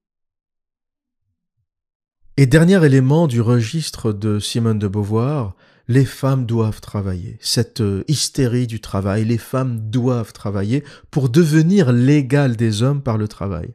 Et dernier élément du registre de Simone de Beauvoir, les femmes doivent travailler. Cette euh, hystérie du travail, les femmes doivent travailler pour devenir l'égal des hommes par le travail.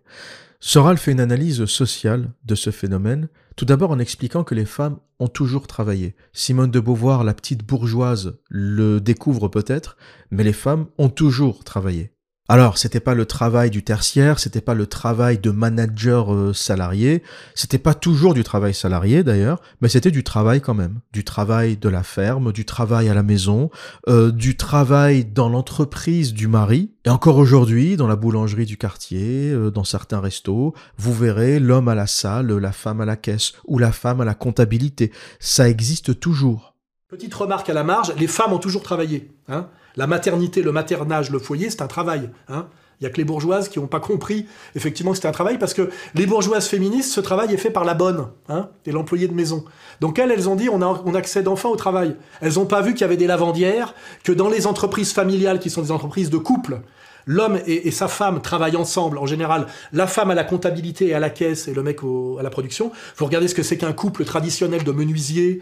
Soral fait une analyse sociale de ce phénomène, tout d'abord en expliquant que les femmes ont toujours travaillé. Simone de Beauvoir, la petite bourgeoise, le découvre peut-être, mais les femmes ont toujours travaillé. Alors, c'était pas le travail du tertiaire, c'était pas le travail de manager euh, salarié, c'était pas toujours du travail salarié d'ailleurs, mais c'était du travail quand même, du travail de la ferme, du travail à la maison, euh, du travail dans l'entreprise du mari, et encore aujourd'hui, dans la boulangerie du quartier, euh, dans certains restos, vous verrez l'homme à la salle, la femme à la caisse, ou la femme à la comptabilité. Ça existe toujours. Petite remarque à la marge, les femmes ont toujours travaillé. Hein la maternité, le maternage, le foyer, c'est un travail. Hein. il n'y a que les bourgeoises qui n'ont pas compris effectivement que c'était un travail parce que les bourgeoises féministes, ce travail est fait par la bonne hein, et l'employé de maison. Donc elles, elles ont dit on, accède enfin au travail. Elles n'ont pas vu qu'il y avait des lavandières, que dans les entreprises familiales qui sont des entreprises de couple, l'homme et, sa femme travaillent ensemble, en général, la femme à la comptabilité et à la caisse et le mec à la production. Vous regardez ce que c'est qu'un couple traditionnel de menuisier,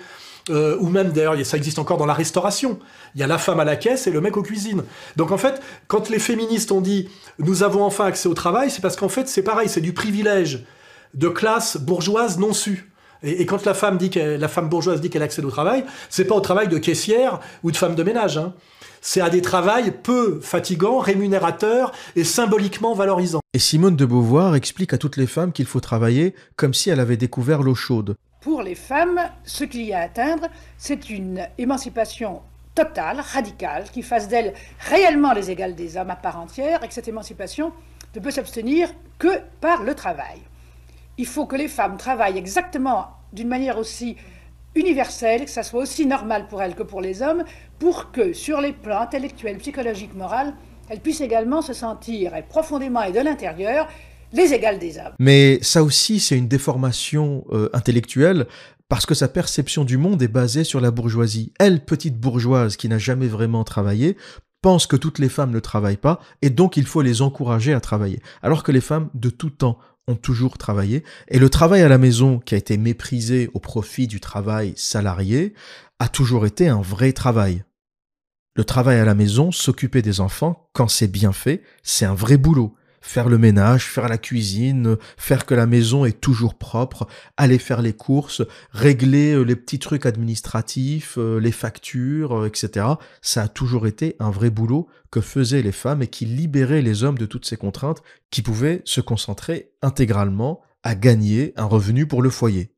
euh, ou même d'ailleurs ça existe encore dans la restauration. Il y a la femme à la caisse et le mec aux cuisines. Donc en fait, quand les féministes ont dit nous avons enfin accès au travail, c'est parce qu'en fait c'est pareil, c'est du privilège de classe bourgeoise non su. Et, quand la femme dit la femme bourgeoise dit qu'elle accède au travail, c'est pas au travail de caissière ou de femme de ménage. Hein. C'est à des travails peu fatigants, rémunérateurs et symboliquement valorisants. Et Simone de Beauvoir explique à toutes les femmes qu'il faut travailler comme si elle avait découvert l'eau chaude. Pour les femmes, ce qu'il y a à atteindre, c'est une émancipation totale, radicale, qui fasse d'elles réellement les égales des hommes à part entière, et que cette émancipation ne peut s'abstenir que par le travail. Il faut que les femmes travaillent exactement d'une manière aussi universelle, que ça soit aussi normal pour elles que pour les hommes, pour que sur les plans intellectuels, psychologiques, moral, elles puissent également se sentir profondément et de l'intérieur les égales des hommes. Mais ça aussi, c'est une déformation euh, intellectuelle parce que sa perception du monde est basée sur la bourgeoisie. Elle, petite bourgeoise qui n'a jamais vraiment travaillé, pense que toutes les femmes ne travaillent pas et donc il faut les encourager à travailler. Alors que les femmes, de tout temps, ont toujours travaillé. Et le travail à la maison, qui a été méprisé au profit du travail salarié, a toujours été un vrai travail. Le travail à la maison, s'occuper des enfants, quand c'est bien fait, c'est un vrai boulot faire le ménage, faire la cuisine, faire que la maison est toujours propre, aller faire les courses, régler euh, les petits trucs administratifs, euh, les factures, euh, etc. Ça a toujours été un vrai boulot que faisaient les femmes et qui libérait les hommes de toutes ces contraintes qui pouvaient se concentrer intégralement à gagner un revenu pour le foyer.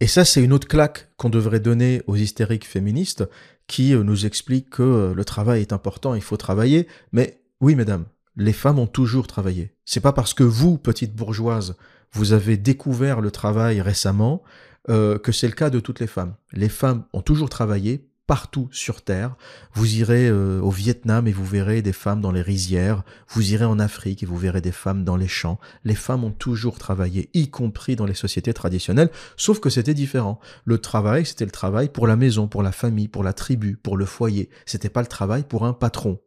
Et ça, c'est une autre claque qu'on devrait donner aux hystériques féministes qui nous expliquent que le travail est important, il faut travailler. Mais oui, mesdames, les femmes ont toujours travaillé. C'est pas parce que vous, petite bourgeoise, vous avez découvert le travail récemment euh, que c'est le cas de toutes les femmes. Les femmes ont toujours travaillé partout sur Terre. Vous irez euh, au Vietnam et vous verrez des femmes dans les rizières. Vous irez en Afrique et vous verrez des femmes dans les champs. Les femmes ont toujours travaillé, y compris dans les sociétés traditionnelles, sauf que c'était différent. Le travail, c'était le travail pour la maison, pour la famille, pour la tribu, pour le foyer. C'était pas le travail pour un patron.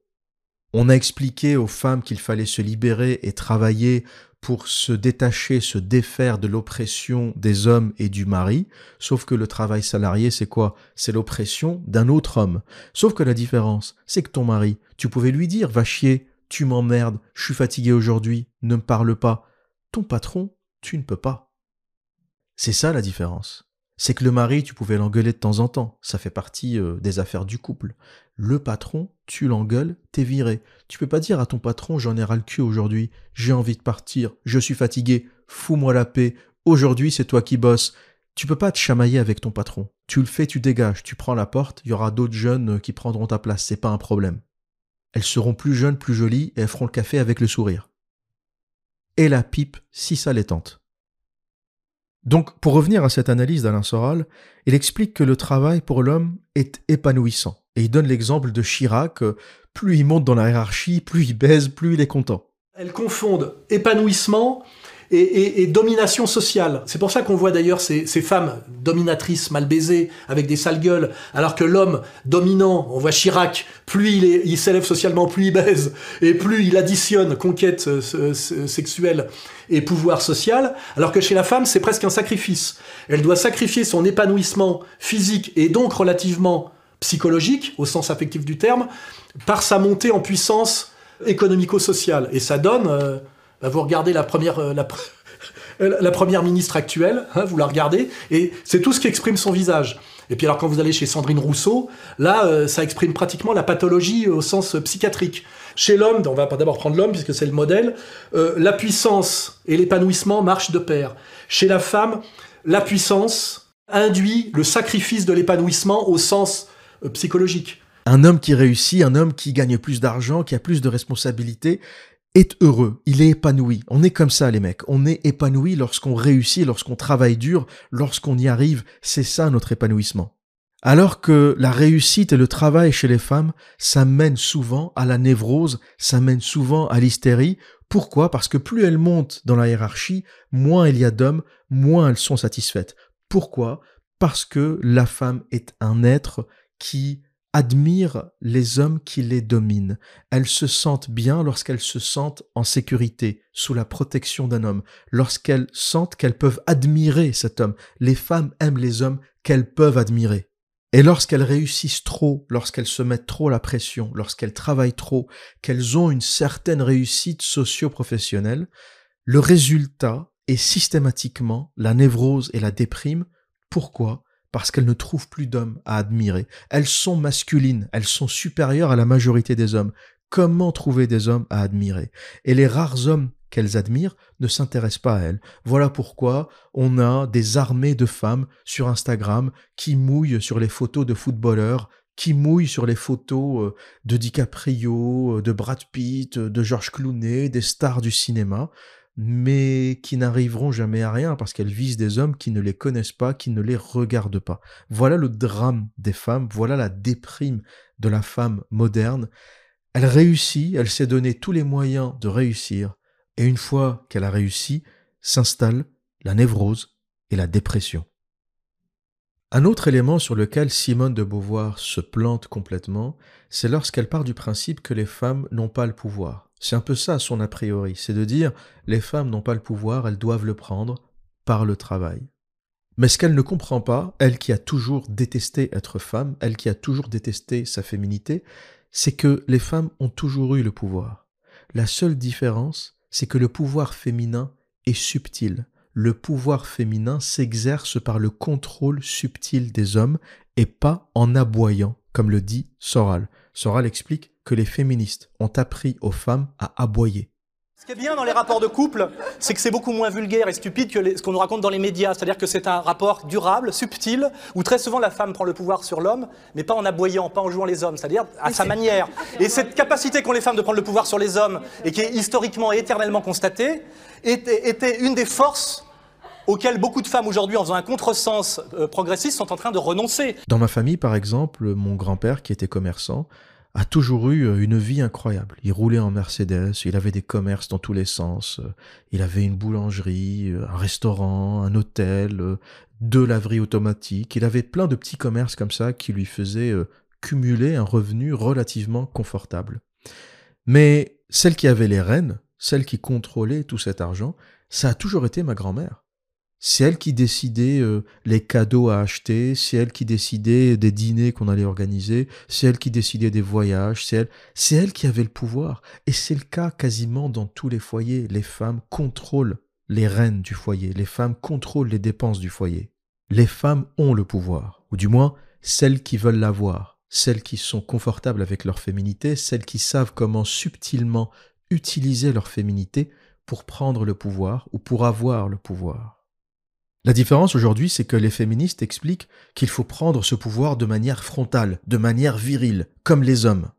On a expliqué aux femmes qu'il fallait se libérer et travailler pour se détacher, se défaire de l'oppression des hommes et du mari, sauf que le travail salarié, c'est quoi? C'est l'oppression d'un autre homme. Sauf que la différence, c'est que ton mari, tu pouvais lui dire, va chier, tu m'emmerdes, je suis fatigué aujourd'hui, ne me parle pas. Ton patron, tu ne peux pas. C'est ça la différence c'est que le mari, tu pouvais l'engueuler de temps en temps, ça fait partie euh, des affaires du couple. Le patron, tu l'engueules, t'es viré. Tu peux pas dire à ton patron j'en ai ras le cul aujourd'hui, j'ai envie de partir, je suis fatigué, fous-moi la paix, aujourd'hui c'est toi qui bosses. Tu peux pas te chamailler avec ton patron. Tu le fais, tu dégages, tu prends la porte, il y aura d'autres jeunes euh, qui prendront ta place, c'est pas un problème. Elles seront plus jeunes, plus jolies, et elles feront le café avec le sourire. Et la pipe si ça les tente. Donc, pour revenir à cette analyse d'Alain Soral, il explique que le travail pour l'homme est épanouissant. Et il donne l'exemple de Chirac, plus il monte dans la hiérarchie, plus il baise, plus il est content. Elles confondent épanouissement et, domination sociale. C'est pour ça qu'on voit d'ailleurs ces, femmes dominatrices mal baisées avec des sales gueules, alors que l'homme dominant, on voit Chirac, plus il s'élève socialement, plus il baise, et plus il additionne conquête euh, sexuelle et pouvoir social, alors que chez la femme, c'est presque un sacrifice. Elle doit sacrifier son épanouissement physique et donc relativement psychologique, au sens affectif du terme, par sa montée en puissance économico-sociale. Et ça donne... Euh, bah, vous regardez la première, euh, ministre actuelle, hein, vous la regardez, et c'est tout ce qui exprime son visage. Et puis alors quand vous allez chez Sandrine Rousseau, là, euh, ça exprime pratiquement la pathologie au sens psychiatrique. Chez l'homme, on va d'abord prendre l'homme puisque c'est le modèle, la puissance et l'épanouissement marchent de pair. Chez la femme, la puissance induit le sacrifice de l'épanouissement au sens psychologique. Un homme qui réussit, un homme qui gagne plus d'argent, qui a plus de responsabilités, est heureux, il est épanoui. On est comme ça les mecs, on est épanoui lorsqu'on réussit, lorsqu'on travaille dur, lorsqu'on y arrive, c'est ça notre épanouissement. Alors que la réussite et le travail chez les femmes, ça mène souvent à la névrose, ça mène souvent à l'hystérie. Pourquoi? Parce que plus elles montent dans la hiérarchie, moins il y a d'hommes, moins elles sont satisfaites. Pourquoi? Parce que la femme est un être qui admirent les hommes qui les dominent. Elles se sentent bien lorsqu'elles se sentent en sécurité, sous la protection d'un homme, lorsqu'elles sentent qu'elles peuvent admirer cet homme. Les femmes aiment les hommes qu'elles peuvent admirer. Et lorsqu'elles réussissent trop, lorsqu'elles se mettent trop la pression, lorsqu'elles travaillent trop, qu'elles ont une certaine réussite socio-professionnelle, le résultat est systématiquement la névrose et la déprime. Pourquoi? Parce qu'elles ne trouvent plus d'hommes à admirer. Elles sont masculines, elles sont supérieures à la majorité des hommes. Comment trouver des hommes à admirer? Et les rares hommes qu'elles admirent ne s'intéressent pas à elles. Voilà pourquoi on a des armées de femmes sur Instagram qui mouillent sur les photos de footballeurs, qui mouillent sur les photos euh, de DiCaprio, euh, de Brad Pitt, euh, de George Clooney, des stars du cinéma, mais qui n'arriveront jamais à rien parce qu'elles visent des hommes qui ne les connaissent pas, qui ne les regardent pas. Voilà le drame des femmes, voilà la déprime de la femme moderne. Elle réussit, elle s'est donné tous les moyens de réussir, et une fois qu'elle a réussi, s'installe la névrose et la dépression. Un autre élément sur lequel Simone de Beauvoir se plante complètement, c'est lorsqu'elle part du principe que les femmes n'ont pas le pouvoir. C'est un peu ça son a priori, c'est de dire les femmes n'ont pas le pouvoir, elles doivent le prendre par le travail. Mais ce qu'elle ne comprend pas, elle qui a toujours détesté être femme, elle qui a toujours détesté sa féminité, c'est que les femmes ont toujours eu le pouvoir. La seule différence, c'est que le pouvoir féminin est subtil. Le pouvoir féminin s'exerce par le contrôle subtil des hommes et pas en aboyant, comme le dit Soral. Soral explique que les féministes ont appris aux femmes à aboyer. Ce qui est bien dans les rapports de couple, c'est que c'est beaucoup moins vulgaire et stupide que ce qu'on nous raconte dans les médias. C'est-à-dire que c'est un rapport durable, subtil, où très souvent la femme prend le pouvoir sur l'homme, mais pas en aboyant, pas en jouant les hommes, c'est-à-dire à sa manière. Et cette capacité qu'ont les femmes de prendre le pouvoir sur les hommes, et qui est historiquement et éternellement constatée, était, une des forces auxquelles beaucoup de femmes aujourd'hui, en faisant un contresens euh, progressiste, sont en train de renoncer. Dans ma famille, par exemple, mon grand-père, qui était commerçant, a toujours eu euh, une vie incroyable. Il roulait en Mercedes, il avait des commerces dans tous les sens, euh, il avait une boulangerie, euh, un restaurant, un hôtel, deux laveries automatiques, il avait plein de petits commerces comme ça qui lui faisaient cumuler un revenu relativement confortable. Mais celle qui avait les rênes, celle qui contrôlait tout cet argent, ça a toujours été ma grand-mère. C'est elle qui décidait euh, les cadeaux à acheter, c'est elle qui décidait des dîners qu'on allait organiser, c'est elle qui décidait des voyages, c'est elle, c'est elle qui avait le pouvoir. Et c'est le cas quasiment dans tous les foyers. Les femmes contrôlent les reines du foyer, les femmes contrôlent les dépenses du foyer. Les femmes ont le pouvoir, ou du moins celles qui veulent l'avoir, celles qui sont confortables avec leur féminité, celles qui savent comment subtilement utiliser leur féminité pour prendre le pouvoir ou pour avoir le pouvoir. La différence aujourd'hui, c'est que les féministes expliquent qu'il faut prendre ce pouvoir de manière frontale, de manière virile, comme les hommes.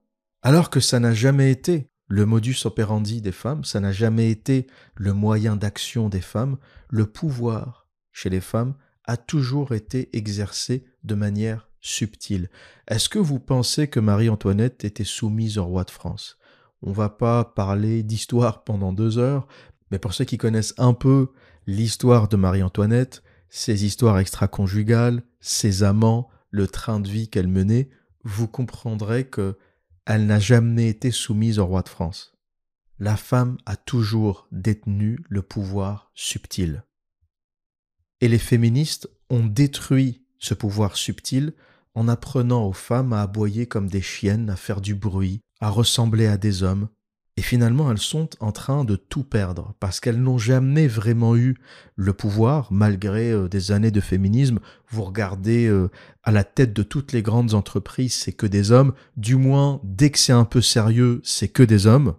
Alors que ça n'a jamais été le modus operandi des femmes, ça n'a jamais été le moyen d'action des femmes, le pouvoir chez les femmes a toujours été exercé de manière subtile. Est-ce que vous pensez que Marie-Antoinette était soumise au roi de France? On va pas parler d'histoire pendant deux heures, mais pour ceux qui connaissent un peu l'histoire de Marie-Antoinette, ses histoires extra-conjugales, ses amants, le train de vie qu'elle menait, vous comprendrez que elle n'a jamais été soumise au roi de France. La femme a toujours détenu le pouvoir subtil. Et les féministes ont détruit ce pouvoir subtil en apprenant aux femmes à aboyer comme des chiennes, à faire du bruit, à ressembler à des hommes, et finalement, elles sont en train de tout perdre parce qu'elles n'ont jamais vraiment eu le pouvoir, malgré euh, des années de féminisme. Vous regardez euh, à la tête de toutes les grandes entreprises, c'est que des hommes. Du moins, dès que c'est un peu sérieux, c'est que des hommes.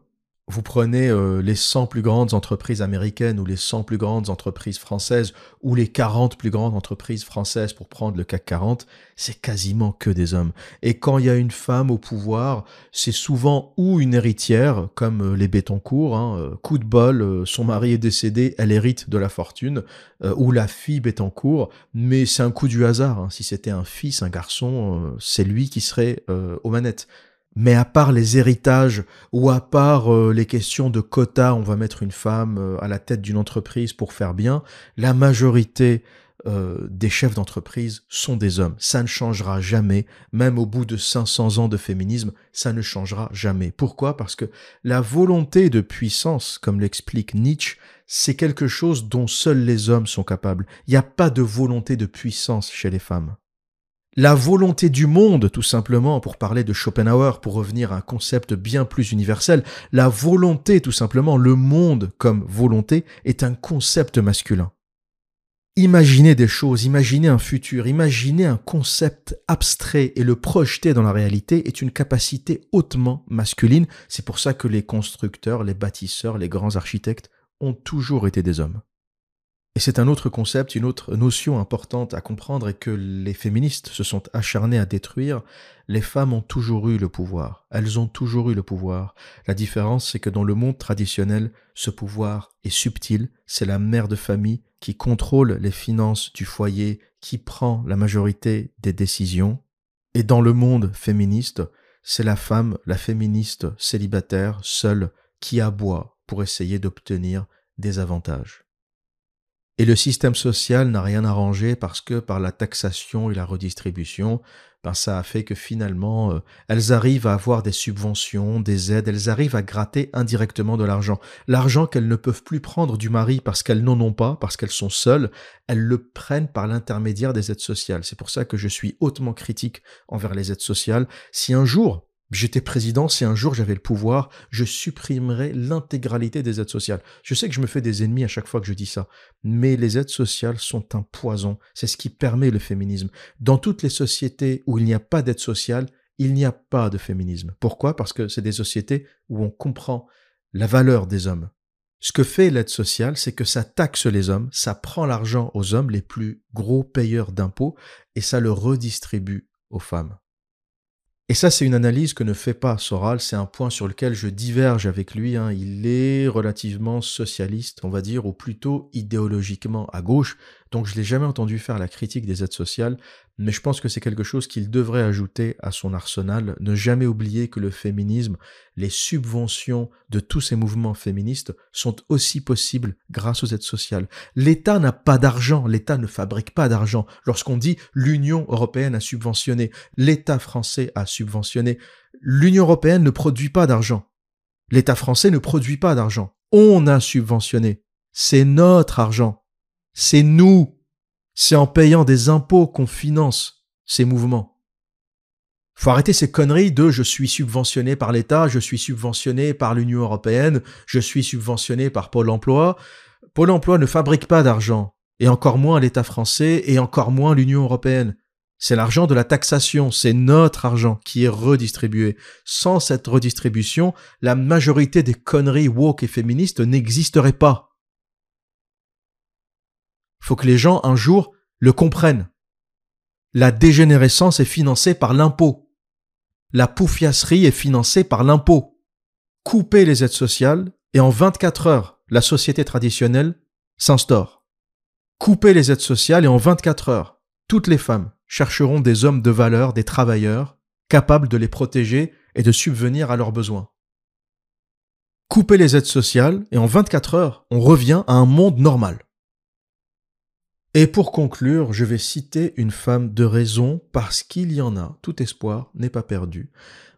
Vous prenez euh, les 100 plus grandes entreprises américaines ou les 100 plus grandes entreprises françaises ou les 40 plus grandes entreprises françaises pour prendre le CAC 40, c'est quasiment que des hommes. Et quand il y a une femme au pouvoir, c'est souvent ou une héritière, comme euh, les Bettencourt, hein, euh, coup de bol, son mari est décédé, elle hérite de la fortune, ou la fille Bettencourt, mais c'est un coup du hasard. Hein. Si c'était un fils, un garçon, c'est lui qui serait aux manettes. Mais à part les héritages ou à part euh, les questions de quotas, on va mettre une femme euh, à la tête d'une entreprise pour faire bien, la majorité euh, des chefs d'entreprise sont des hommes. Ça ne changera jamais, même au bout de 500 ans de féminisme, ça ne changera jamais. Pourquoi? Parce que la volonté de puissance, comme l'explique Nietzsche, c'est quelque chose dont seuls les hommes sont capables. Il n'y a pas de volonté de puissance chez les femmes. La volonté du monde, tout simplement, pour parler de Schopenhauer, pour revenir à un concept bien plus universel, la volonté, tout simplement, le monde comme volonté, est un concept masculin. Imaginer des choses, imaginer un futur, imaginer un concept abstrait et le projeter dans la réalité est une capacité hautement masculine. C'est pour ça que les constructeurs, les bâtisseurs, les grands architectes ont toujours été des hommes. Et c'est un autre concept, une autre notion importante à comprendre et que les féministes se sont acharnés à détruire. Les femmes ont toujours eu le pouvoir. Elles ont toujours eu le pouvoir. La différence, c'est que dans le monde traditionnel, ce pouvoir est subtil. C'est la mère de famille qui contrôle les finances du foyer, qui prend la majorité des décisions. Et dans le monde féministe, c'est la femme, la féministe célibataire, seule, qui aboie pour essayer d'obtenir des avantages. Et le système social n'a rien arrangé parce que par la taxation et la redistribution, ben ça a fait que finalement, euh, elles arrivent à avoir des subventions, des aides, elles arrivent à gratter indirectement de l'argent. L'argent qu'elles ne peuvent plus prendre du mari parce qu'elles n'en ont pas, parce qu'elles sont seules, elles le prennent par l'intermédiaire des aides sociales. C'est pour ça que je suis hautement critique envers les aides sociales. Si un jour, J'étais président, si un jour j'avais le pouvoir, je supprimerais l'intégralité des aides sociales. Je sais que je me fais des ennemis à chaque fois que je dis ça, mais les aides sociales sont un poison. C'est ce qui permet le féminisme. Dans toutes les sociétés où il n'y a pas d'aide sociale, il n'y a pas de féminisme. Pourquoi? Parce que c'est des sociétés où on comprend la valeur des hommes. Ce que fait l'aide sociale, c'est que ça taxe les hommes, ça prend l'argent aux hommes, les plus gros payeurs d'impôts, et ça le redistribue aux femmes. Et ça, c'est une analyse que ne fait pas Soral, c'est un point sur lequel je diverge avec lui. Hein. Il est relativement socialiste, on va dire, ou plutôt idéologiquement à gauche, donc je l'ai jamais entendu faire la critique des aides sociales, mais je pense que c'est quelque chose qu'il devrait ajouter à son arsenal, ne jamais oublier que le féminisme, les subventions de tous ces mouvements féministes sont aussi possibles grâce aux aides sociales. L'État n'a pas d'argent, l'État ne fabrique pas d'argent. Lorsqu'on dit l'Union européenne a subventionné, l'État français a subventionné, l'Union européenne ne produit pas d'argent. L'État français ne produit pas d'argent. On a subventionné. C'est notre argent. C'est nous. C'est en payant des impôts qu'on finance ces mouvements. Faut arrêter ces conneries de je suis subventionné par l'État, je suis subventionné par l'Union européenne, je suis subventionné par Pôle emploi. Pôle emploi ne fabrique pas d'argent, et encore moins l'État français, et encore moins l'Union européenne. C'est l'argent de la taxation, c'est notre argent qui est redistribué. Sans cette redistribution, la majorité des conneries woke et féministes n'existeraient pas faut que les gens un jour le comprennent. La dégénérescence est financée par l'impôt. La poufiasserie est financée par l'impôt. Couper les aides sociales et en 24 heures, la société traditionnelle s'instaure. Couper les aides sociales et en 24 heures, toutes les femmes chercheront des hommes de valeur, des travailleurs, capables de les protéger et de subvenir à leurs besoins. Couper les aides sociales et en 24 heures, on revient à un monde normal. Et pour conclure, je vais citer une femme de raison parce qu'il y en a, tout espoir n'est pas perdu.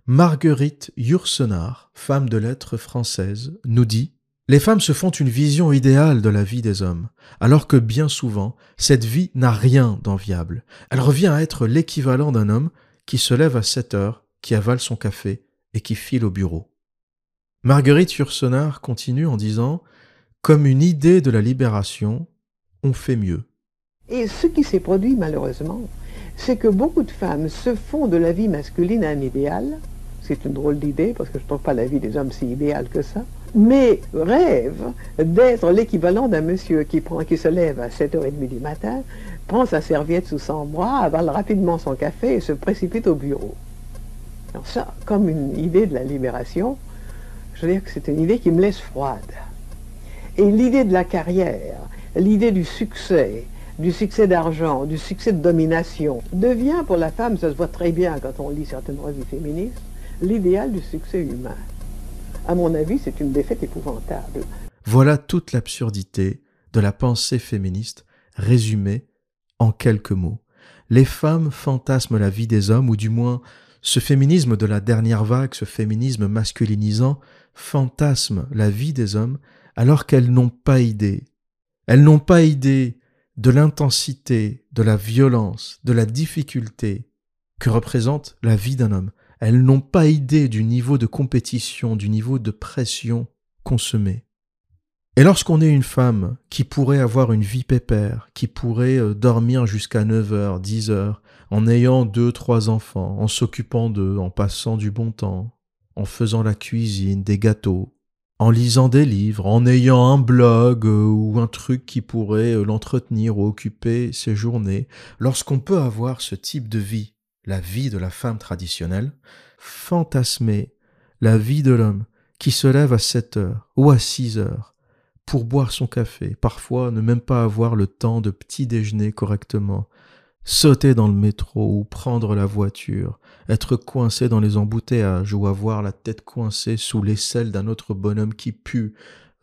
Marguerite Yourcenar, femme de lettres française, nous dit Les femmes se font une vision idéale de la vie des hommes, alors que bien souvent, cette vie n'a rien d'enviable. Elle revient à être l'équivalent d'un homme qui se lève à 7 heures, qui avale son café et qui file au bureau. Marguerite Yourcenar continue en disant Comme une idée de la libération, on fait mieux. Et ce qui s'est produit malheureusement, c'est que beaucoup de femmes se font de la vie masculine un idéal. C'est une drôle d'idée parce que je ne trouve pas la vie des hommes si idéale que ça. Mais rêvent d'être l'équivalent d'un monsieur qui, prend, qui se lève à 7h30 du matin, prend sa serviette sous son bras, avale rapidement son café et se précipite au bureau. Alors ça, comme une idée de la libération, je veux dire que c'est une idée qui me laisse froide. Et l'idée de la carrière, l'idée du succès, du succès d'argent, du succès de domination, devient pour la femme, ça se voit très bien quand on lit certaines revues féministes, l'idéal du succès humain. À mon avis, c'est une défaite épouvantable. Voilà toute l'absurdité de la pensée féministe résumée En quelques mots, les femmes fantasment la vie des hommes, ou du moins ce féminisme de la dernière vague, ce féminisme masculinisant, fantasme la vie des hommes alors qu'elles n'ont pas idée. Elles n'ont pas idée de l'intensité, de la violence, de la difficulté que représente la vie d'un homme. Elles n'ont pas idée du niveau de compétition, du niveau de pression consommée. Et lorsqu'on est une femme qui pourrait avoir une vie pépère, qui pourrait euh, dormir jusqu'à 9 heures, 10 heures, en ayant deux, trois enfants, en s'occupant d'eux, en passant du bon temps, en faisant la cuisine, des gâteaux, en lisant des livres, en ayant un blog euh, ou un truc qui pourrait euh, l'entretenir ou occuper ses journées, lorsqu'on peut avoir ce type de vie, la vie de la femme traditionnelle, fantasmer la vie de l'homme qui se lève à 7 heures ou à 6 heures pour boire son café, parfois ne même pas avoir le temps de petit déjeuner correctement, sauter dans le métro ou prendre la voiture, être coincé dans les embouteillages ou avoir la tête coincée sous l'aisselle d'un autre bonhomme qui pue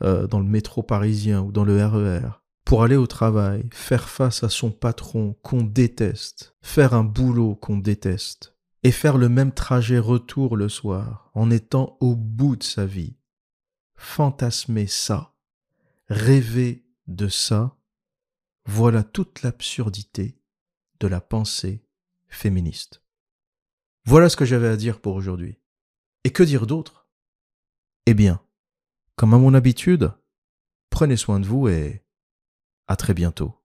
euh, dans le métro parisien ou dans le RER, e pour aller au travail, faire face à son patron qu'on déteste, faire un boulot qu'on déteste, et faire le même trajet retour le soir en étant au bout de sa vie. Fantasmer ça, rêver de ça, voilà toute l'absurdité de la pensée féministe. Voilà ce que j'avais à dire pour aujourd'hui. Et que dire d'autre? Eh bien, comme à mon habitude, prenez soin de vous et à très bientôt.